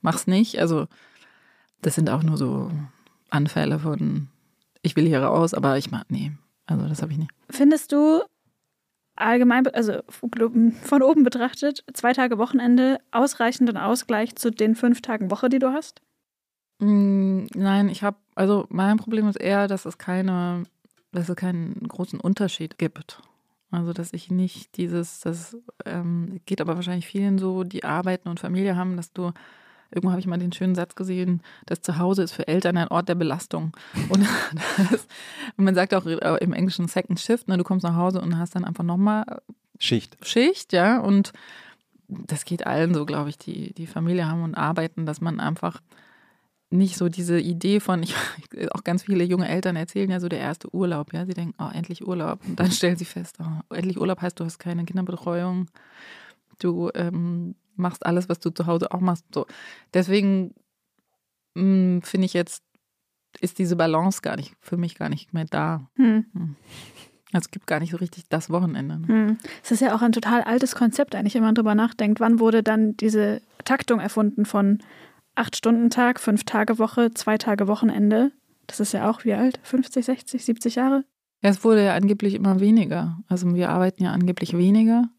mach's nicht. Also das sind auch nur so Anfälle von, ich will hier raus, aber ich mach, nee, also das habe ich nicht. Findest du, allgemein, also von oben betrachtet, zwei Tage Wochenende ausreichenden Ausgleich zu den fünf Tagen Woche, die du hast? Mm, nein, ich habe, also mein Problem ist eher, dass es keine, dass es keinen großen Unterschied gibt. Also, dass ich nicht dieses, das ähm, geht aber wahrscheinlich vielen so, die arbeiten und Familie haben, dass du Irgendwo habe ich mal den schönen Satz gesehen, das Zuhause ist für Eltern ein Ort der Belastung. Und, das, und man sagt auch äh, im Englischen Second Shift, ne, du kommst nach Hause und hast dann einfach nochmal Schicht. Schicht, ja. Und das geht allen so, glaube ich, die, die Familie haben und arbeiten, dass man einfach nicht so diese Idee von, ich, auch ganz viele junge Eltern erzählen ja so der erste Urlaub, ja, sie denken, oh, endlich Urlaub. Und dann stellen sie fest, oh, endlich Urlaub heißt, du hast keine Kinderbetreuung, du ähm, machst alles, was du zu Hause auch machst. So. Deswegen hm, finde ich jetzt, ist diese Balance gar nicht, für mich gar nicht mehr da. Hm. hm. Also es gibt gar nicht so richtig das Wochenende. Ne? Hm. Es ist ja auch ein total altes Konzept, eigentlich, wenn man drüber nachdenkt. Wann wurde dann diese Taktung erfunden von acht Stunden Tag, fünf Tage Woche, zwei Tage Wochenende? Das ist ja auch wie alt? 50, 60, 70 Jahre? Ja, es wurde ja angeblich immer weniger. Also wir arbeiten ja angeblich weniger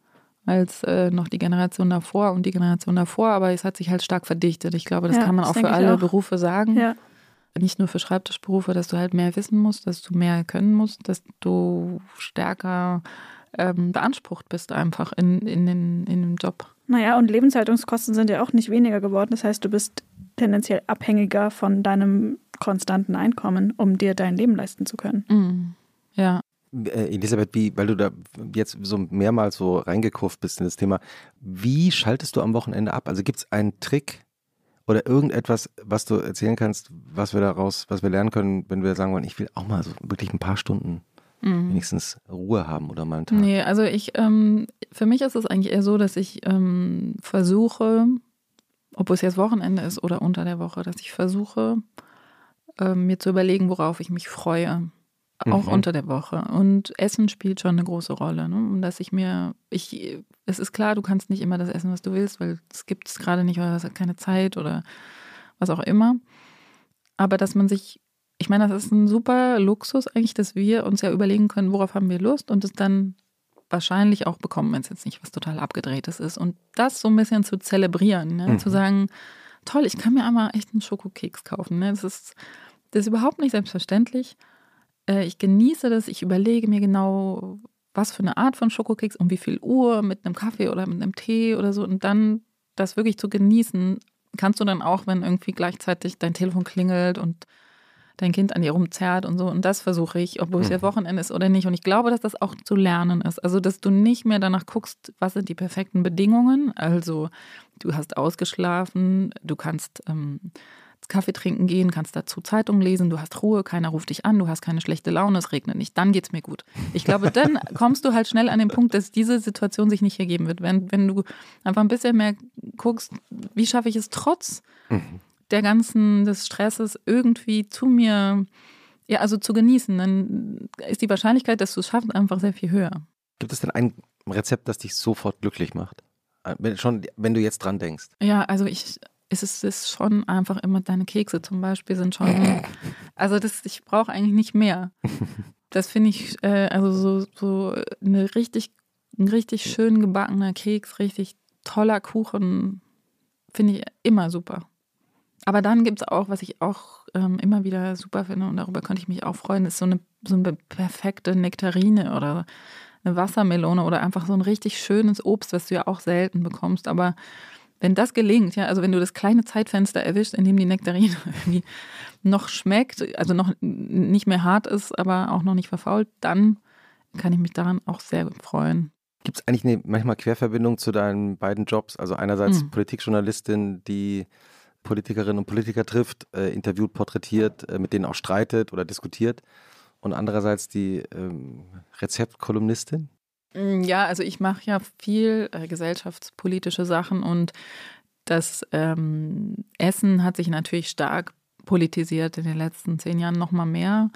als äh, noch die Generation davor und die Generation davor, aber es hat sich halt stark verdichtet. Ich glaube, das ja, kann man auch für alle auch. Berufe sagen. Ja. Nicht nur für Schreibtischberufe, dass du halt mehr wissen musst, dass du mehr können musst, dass du stärker ähm, beansprucht bist einfach in, in, den, in dem Job. Naja, und Lebenshaltungskosten sind ja auch nicht weniger geworden. Das heißt, du bist tendenziell abhängiger von deinem konstanten Einkommen, um dir dein Leben leisten zu können. Mhm. Ja. Äh, Elisabeth, wie, weil du da jetzt so mehrmals so reingekurft bist in das Thema, wie schaltest du am Wochenende ab? Also gibt es einen Trick oder irgendetwas, was du erzählen kannst, was wir daraus, was wir lernen können, wenn wir sagen wollen, ich will auch mal so wirklich ein paar Stunden mhm. wenigstens Ruhe haben oder mal einen Tag? Nee, also ich, ähm, für mich ist es eigentlich eher so, dass ich ähm, versuche, obwohl es jetzt Wochenende ist oder unter der Woche, dass ich versuche, ähm, mir zu überlegen, worauf ich mich freue. Auch mhm. unter der Woche. Und Essen spielt schon eine große Rolle. Ne? Dass ich mir, ich, es ist klar, du kannst nicht immer das essen, was du willst, weil es gibt es gerade nicht oder es hat keine Zeit oder was auch immer. Aber dass man sich, ich meine, das ist ein super Luxus eigentlich, dass wir uns ja überlegen können, worauf haben wir Lust und es dann wahrscheinlich auch bekommen, wenn es jetzt nicht was total abgedrehtes ist. Und das so ein bisschen zu zelebrieren, ne? mhm. zu sagen, toll, ich kann mir einmal echt einen Schokokeks kaufen. Ne? Das, ist, das ist überhaupt nicht selbstverständlich. Äh, ich genieße das, ich überlege mir genau, was für eine Art von Schokokeks, um wie viel Uhr, mit einem Kaffee oder mit einem Tee oder so. Und dann das wirklich zu genießen, kannst du dann auch, wenn irgendwie gleichzeitig dein Telefon klingelt und dein Kind an dir rumzerrt und so. Und das versuche ich, obwohl es ja mhm. Wochenende ist oder nicht. Und ich glaube, dass das auch zu lernen ist. Also, dass du nicht mehr danach guckst, was sind die perfekten Bedingungen. Also, du hast ausgeschlafen, du kannst ähm, Kaffee trinken gehen, kannst dazu Zeitung lesen, du hast Ruhe, keiner ruft dich an, du hast keine schlechte Laune, es regnet nicht, dann geht es mir gut. Ich glaube, dann kommst du halt schnell an den Punkt, dass diese Situation sich nicht ergeben wird. Wenn, wenn du einfach ein bisschen mehr guckst, wie schaffe ich es trotz mhm der ganzen, des Stresses irgendwie zu mir, ja, also zu genießen, dann ist die Wahrscheinlichkeit, dass du es schaffst, einfach sehr viel höher. Gibt es denn ein Rezept, das dich sofort glücklich macht? Wenn, schon, wenn du jetzt dran denkst. Ja, also ich, es ist, ist schon einfach immer deine Kekse zum Beispiel sind schon, also das, ich brauche eigentlich nicht mehr. Das finde ich, äh, also so, so eine richtig, ein richtig schön gebackener Keks, richtig toller Kuchen, finde ich immer super. Aber dann gibt es auch, was ich auch ähm, immer wieder super finde und darüber könnte ich mich auch freuen, ist so eine, so eine perfekte Nektarine oder eine Wassermelone oder einfach so ein richtig schönes Obst, was du ja auch selten bekommst. Aber wenn das gelingt, ja, also wenn du das kleine Zeitfenster erwischst, in dem die Nektarine irgendwie noch schmeckt, also noch nicht mehr hart ist, aber auch noch nicht verfault, dann kann ich mich daran auch sehr freuen. Gibt es eigentlich eine manchmal Querverbindung zu deinen beiden Jobs? Also einerseits mhm. Politikjournalistin, die Politikerinnen und Politiker trifft, äh, interviewt, porträtiert, äh, mit denen auch streitet oder diskutiert. Und andererseits die ähm, Rezeptkolumnistin? Mm, ja, also ich mache ja viel äh, gesellschaftspolitische Sachen und das ähm, Essen hat sich natürlich stark politisiert in den letzten zehn Jahren noch mal mehr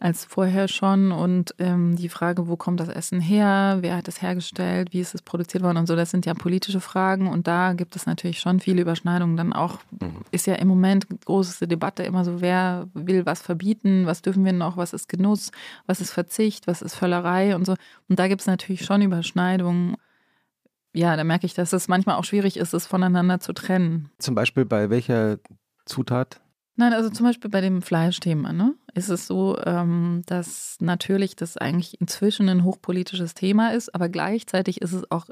als vorher schon. Und ähm, die Frage, wo kommt das Essen her, wer hat es hergestellt, wie ist es produziert worden und so, das sind ja politische Fragen. Und da gibt es natürlich schon viele Überschneidungen. Dann auch mhm. ist ja im Moment große Debatte immer so, wer will was verbieten, was dürfen wir noch, was ist Genuss, was ist Verzicht, was ist Völlerei und so. Und da gibt es natürlich schon Überschneidungen ja, da merke ich, dass es manchmal auch schwierig ist, es voneinander zu trennen. Zum Beispiel bei welcher Zutat? Nein, also zum Beispiel bei dem Fleischthema, ne, ist es so, ähm, dass natürlich das eigentlich inzwischen ein hochpolitisches Thema ist, aber gleichzeitig ist es auch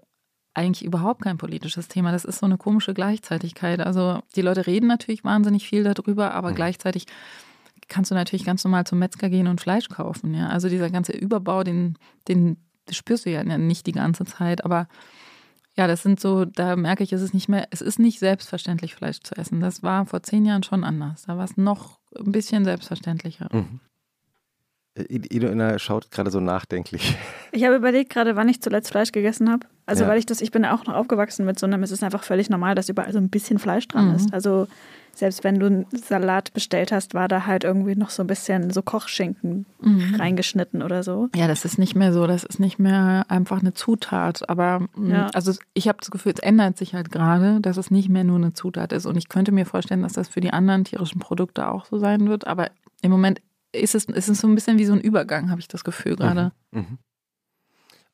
eigentlich überhaupt kein politisches Thema. Das ist so eine komische Gleichzeitigkeit. Also die Leute reden natürlich wahnsinnig viel darüber, aber mhm. gleichzeitig kannst du natürlich ganz normal zum Metzger gehen und Fleisch kaufen. Ja? Also dieser ganze Überbau, den, den spürst du ja nicht die ganze Zeit, aber ja, das sind so, da merke ich, es ist nicht mehr, es ist nicht selbstverständlich, Fleisch zu essen. Das war vor zehn Jahren schon anders. Da war es noch ein bisschen selbstverständlicher. Mhm. Ido schaut gerade so nachdenklich. Ich habe überlegt gerade, wann ich zuletzt Fleisch gegessen habe. Also ja. weil ich das, ich bin auch noch aufgewachsen mit so einem, es ist einfach völlig normal, dass überall so ein bisschen Fleisch dran mhm. ist. Also selbst wenn du einen Salat bestellt hast, war da halt irgendwie noch so ein bisschen so Kochschinken mhm. reingeschnitten oder so. Ja, das ist nicht mehr so, das ist nicht mehr einfach eine Zutat. Aber mm, ja. also ich habe das Gefühl, es ändert sich halt gerade, dass es nicht mehr nur eine Zutat ist. Und ich könnte mir vorstellen, dass das für die anderen tierischen Produkte auch so sein wird. Aber im Moment ist es, ist es so ein bisschen wie so ein Übergang, habe ich das Gefühl gerade. Mhm. Mhm.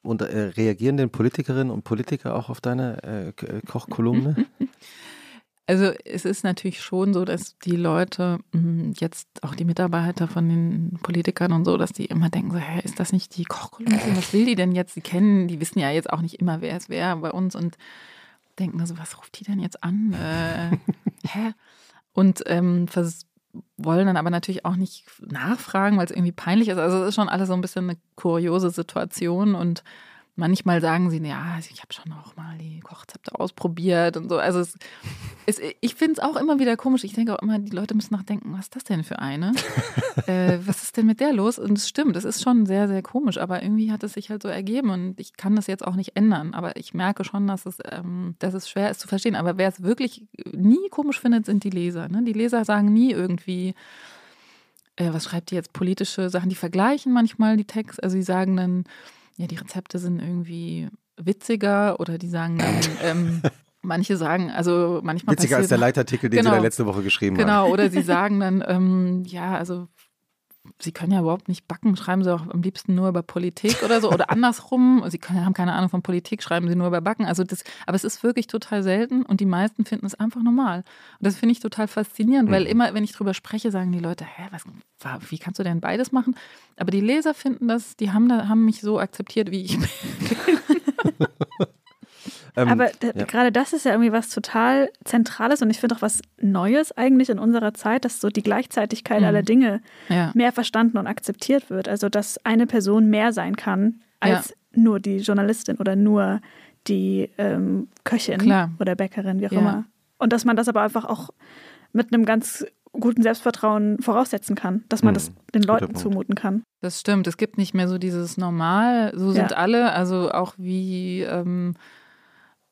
Und äh, reagieren denn Politikerinnen und Politiker auch auf deine äh, Kochkolumne? Also es ist natürlich schon so, dass die Leute, hm, jetzt auch die Mitarbeiter von den Politikern und so, dass die immer denken, so, hä, ist das nicht die Kochkolumnistin? Was will die denn jetzt? Die kennen, die wissen ja jetzt auch nicht immer, wer es wäre bei uns und denken so, was ruft die denn jetzt an? Äh, hä? Und ähm, wollen dann aber natürlich auch nicht nachfragen, weil es irgendwie peinlich ist. Also es ist schon alles so ein bisschen eine kuriose Situation und Manchmal sagen sie, ja, ich habe schon auch mal die Kochzepte ausprobiert und so. Also es, es, ich finde es auch immer wieder komisch. Ich denke auch immer, die Leute müssen nachdenken, was ist das denn für eine? äh, was ist denn mit der los? Und es stimmt, es ist schon sehr, sehr komisch, aber irgendwie hat es sich halt so ergeben und ich kann das jetzt auch nicht ändern. Aber ich merke schon, dass es, ähm, dass es schwer ist zu verstehen. Aber wer es wirklich nie komisch findet, sind die Leser. Ne? Die Leser sagen nie irgendwie, äh, was schreibt die jetzt politische Sachen? Die vergleichen manchmal die Texte. Also sie sagen dann, ja, die Rezepte sind irgendwie witziger oder die sagen dann, ähm, manche sagen, also manchmal. Witziger als der Leitartikel, den genau, sie da letzte Woche geschrieben genau, haben. Genau, oder sie sagen dann, ähm, ja, also Sie können ja überhaupt nicht backen, schreiben Sie auch am liebsten nur über Politik oder so. Oder andersrum, Sie können, haben keine Ahnung von Politik, schreiben Sie nur über Backen. Also das, aber es ist wirklich total selten und die meisten finden es einfach normal. Und das finde ich total faszinierend, weil mhm. immer, wenn ich drüber spreche, sagen die Leute, hä, was, wie kannst du denn beides machen? Aber die Leser finden das, die haben, haben mich so akzeptiert, wie ich bin. Ähm, Aber ja. gerade das ist ja irgendwie was total Zentrales und ich finde auch was Neues eigentlich in unserer Zeit, dass so die Gleichzeitigkeit mhm. aller Dinge ja. mehr verstanden und akzeptiert wird. Also, dass eine Person mehr sein kann als ja. nur die Journalistin oder nur die ähm, Köchin Klar. oder Bäckerin, wie auch immer. Und dass man das aber einfach auch mit einem ganz guten Selbstvertrauen voraussetzen kann, dass man mhm. das den Leuten zumuten kann. Das stimmt. Es gibt nicht mehr so dieses Normal, so sind alle, also auch wie ähm,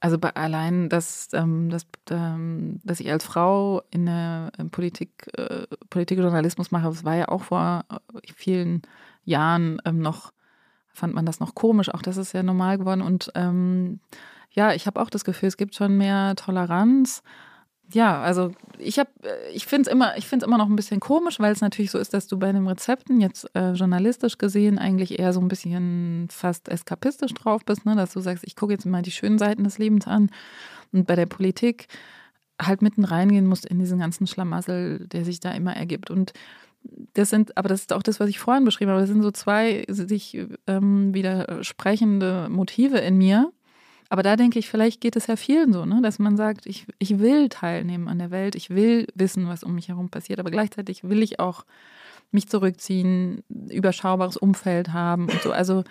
also bei allein, dass, ähm, dass, ähm, dass ich als Frau in der Politik, äh, Politikjournalismus mache, das war ja auch vor äh, vielen Jahren ähm, noch, fand man das noch komisch. Auch das ist ja normal geworden. Und ähm, ja, ich habe auch das Gefühl, es gibt schon mehr Toleranz ja, also ich habe, äh, ich finde es immer, ich finde immer noch ein bisschen komisch, weil es natürlich so ist, dass du bei den Rezepten jetzt äh, journalistisch gesehen eigentlich eher so ein bisschen fast eskapistisch drauf bist, ne? dass du sagst, ich gucke jetzt mal die schönen Seiten des Lebens an und bei der Politik halt mitten reingehen musst in diesen ganzen Schlamassel, der sich da immer ergibt und das sind, aber das ist auch das, was ich vorhin beschrieben habe. Das sind so zwei sich ähm, widersprechende Motive in mir aber da denke ich, vielleicht geht es ja vielen so, ne? dass man sagt, ich, ich will teilnehmen an der Welt, ich will wissen, was um mich herum passiert, aber gleichzeitig will ich auch mich zurückziehen, überschaubares Umfeld haben und so. Also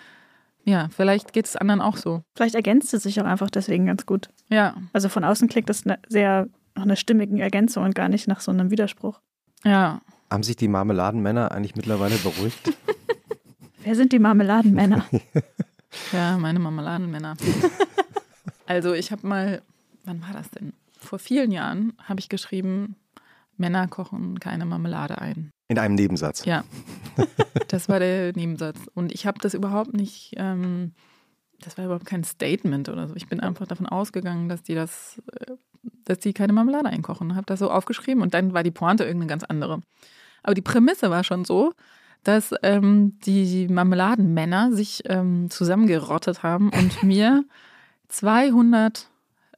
ja, vielleicht geht es anderen auch so. Vielleicht ergänzt es sich auch einfach deswegen ganz gut. Ja. Also von außen klingt das ne, sehr nach einer stimmigen Ergänzung und gar nicht nach so einem Widerspruch. Ja. Haben sich die Marmeladenmänner eigentlich mittlerweile beruhigt? Wer sind die Marmeladenmänner? ja, meine Marmeladenmänner. Also ich habe mal, wann war das denn? Vor vielen Jahren habe ich geschrieben, Männer kochen keine Marmelade ein. In einem Nebensatz. Ja, das war der Nebensatz. Und ich habe das überhaupt nicht, ähm, das war überhaupt kein Statement oder so. Ich bin einfach davon ausgegangen, dass die das, äh, dass die keine Marmelade einkochen. Habe das so aufgeschrieben und dann war die Pointe irgendeine ganz andere. Aber die Prämisse war schon so, dass ähm, die Marmeladenmänner sich ähm, zusammengerottet haben und mir 200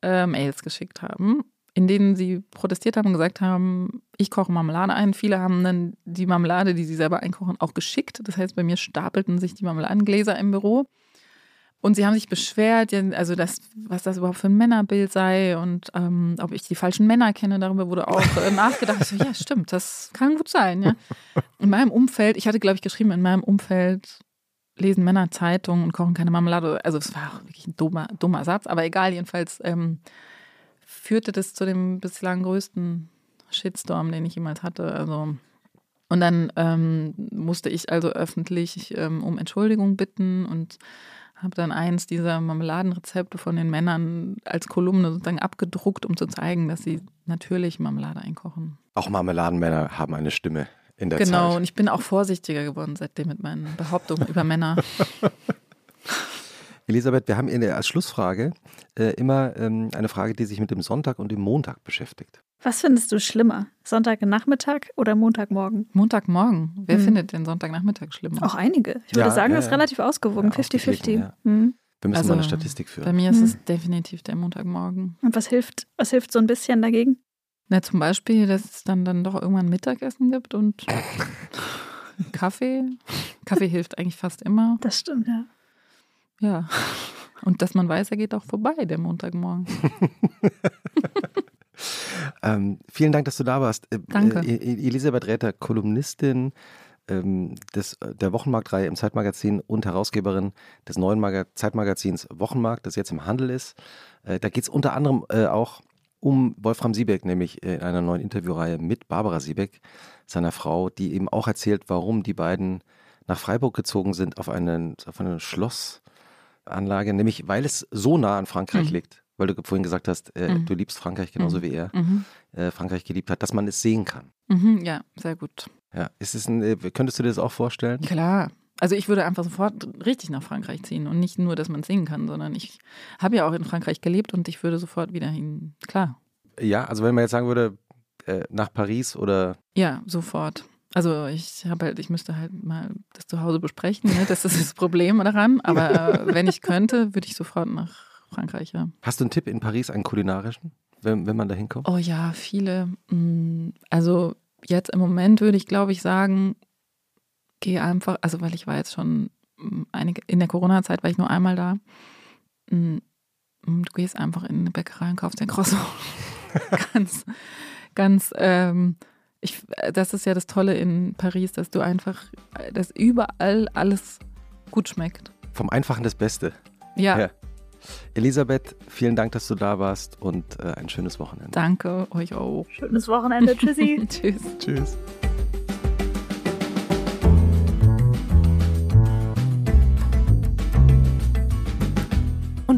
äh, Mails geschickt haben, in denen sie protestiert haben und gesagt haben, ich koche Marmelade ein. Viele haben dann die Marmelade, die sie selber einkochen, auch geschickt. Das heißt, bei mir stapelten sich die Marmeladengläser im Büro. Und sie haben sich beschwert, also das, was das überhaupt für ein Männerbild sei und ähm, ob ich die falschen Männer kenne. Darüber wurde auch äh, nachgedacht. So, ja, stimmt, das kann gut sein. Ja. In meinem Umfeld, ich hatte, glaube ich, geschrieben, in meinem Umfeld lesen Männer Zeitungen und kochen keine Marmelade. Also es war auch wirklich ein dummer, dummer Satz, aber egal, jedenfalls ähm, führte das zu dem bislang größten Shitstorm, den ich jemals hatte. Also und dann ähm, musste ich also öffentlich ähm, um Entschuldigung bitten und habe dann eins dieser Marmeladenrezepte von den Männern als Kolumne sozusagen abgedruckt, um zu zeigen, dass sie natürlich Marmelade einkochen. Auch Marmeladenmänner haben eine Stimme in der genau, Zeit. Genau, und ich bin auch vorsichtiger geworden seitdem mit meinen Behauptungen über Männer. Elisabeth, wir haben in der, als Schlussfrage äh, immer ähm, eine Frage, die sich mit dem Sonntag und dem Montag beschäftigt. Was findest du schlimmer? Sonntagnachmittag oder Montagmorgen? Montagmorgen. Wer hm. findet den Sonntagnachmittag schlimmer? Auch einige. Ich würde ja, sagen, ja, das ist relativ ausgewogen, 50-50. Ja, hm. Wir müssen also, mal eine Statistik führen. Bei mir ist hm. es definitiv der Montagmorgen. Und was hilft, was hilft so ein bisschen dagegen? Na, zum Beispiel, dass es dann, dann doch irgendwann Mittagessen gibt und Kaffee. Kaffee hilft eigentlich fast immer. Das stimmt, ja. Ja. Und dass man weiß, er geht auch vorbei, der Montagmorgen. ähm, vielen Dank, dass du da warst. Äh, Danke. Äh, Elisabeth Räther, Kolumnistin ähm, des, der Wochenmarktreihe im Zeitmagazin und Herausgeberin des neuen Maga Zeitmagazins Wochenmarkt, das jetzt im Handel ist. Äh, da geht es unter anderem äh, auch um Wolfram Siebeck, nämlich in einer neuen Interviewreihe mit Barbara Siebeck, seiner Frau, die eben auch erzählt, warum die beiden nach Freiburg gezogen sind auf, einen, auf eine Schlossanlage, nämlich weil es so nah an Frankreich mhm. liegt, weil du vorhin gesagt hast, äh, mhm. du liebst Frankreich genauso mhm. wie er mhm. äh, Frankreich geliebt hat, dass man es sehen kann. Mhm, ja, sehr gut. Ja, ist es ein, äh, könntest du dir das auch vorstellen? Klar. Also ich würde einfach sofort richtig nach Frankreich ziehen und nicht nur, dass man singen kann, sondern ich habe ja auch in Frankreich gelebt und ich würde sofort wieder hin. Klar. Ja, also wenn man jetzt sagen würde, äh, nach Paris oder? Ja, sofort. Also ich habe halt, ich müsste halt mal das zu Hause besprechen, ne? das ist das Problem daran. Aber äh, wenn ich könnte, würde ich sofort nach Frankreich. Ja. Hast du einen Tipp in Paris, einen kulinarischen, wenn, wenn man da hinkommt? Oh ja, viele. Mm, also jetzt im Moment würde ich, glaube ich, sagen, geh einfach, also weil ich war jetzt schon mm, einige, in der Corona-Zeit war ich nur einmal da. Mm, du gehst einfach in eine Bäckerei und kaufst den Croissant. ganz, ganz, ähm, ich, das ist ja das Tolle in Paris, dass du einfach, dass überall alles gut schmeckt. Vom Einfachen das Beste. Ja. ja. Elisabeth, vielen Dank, dass du da warst und äh, ein schönes Wochenende. Danke, euch auch. Schönes Wochenende. Tschüssi. Tschüss. Tschüss.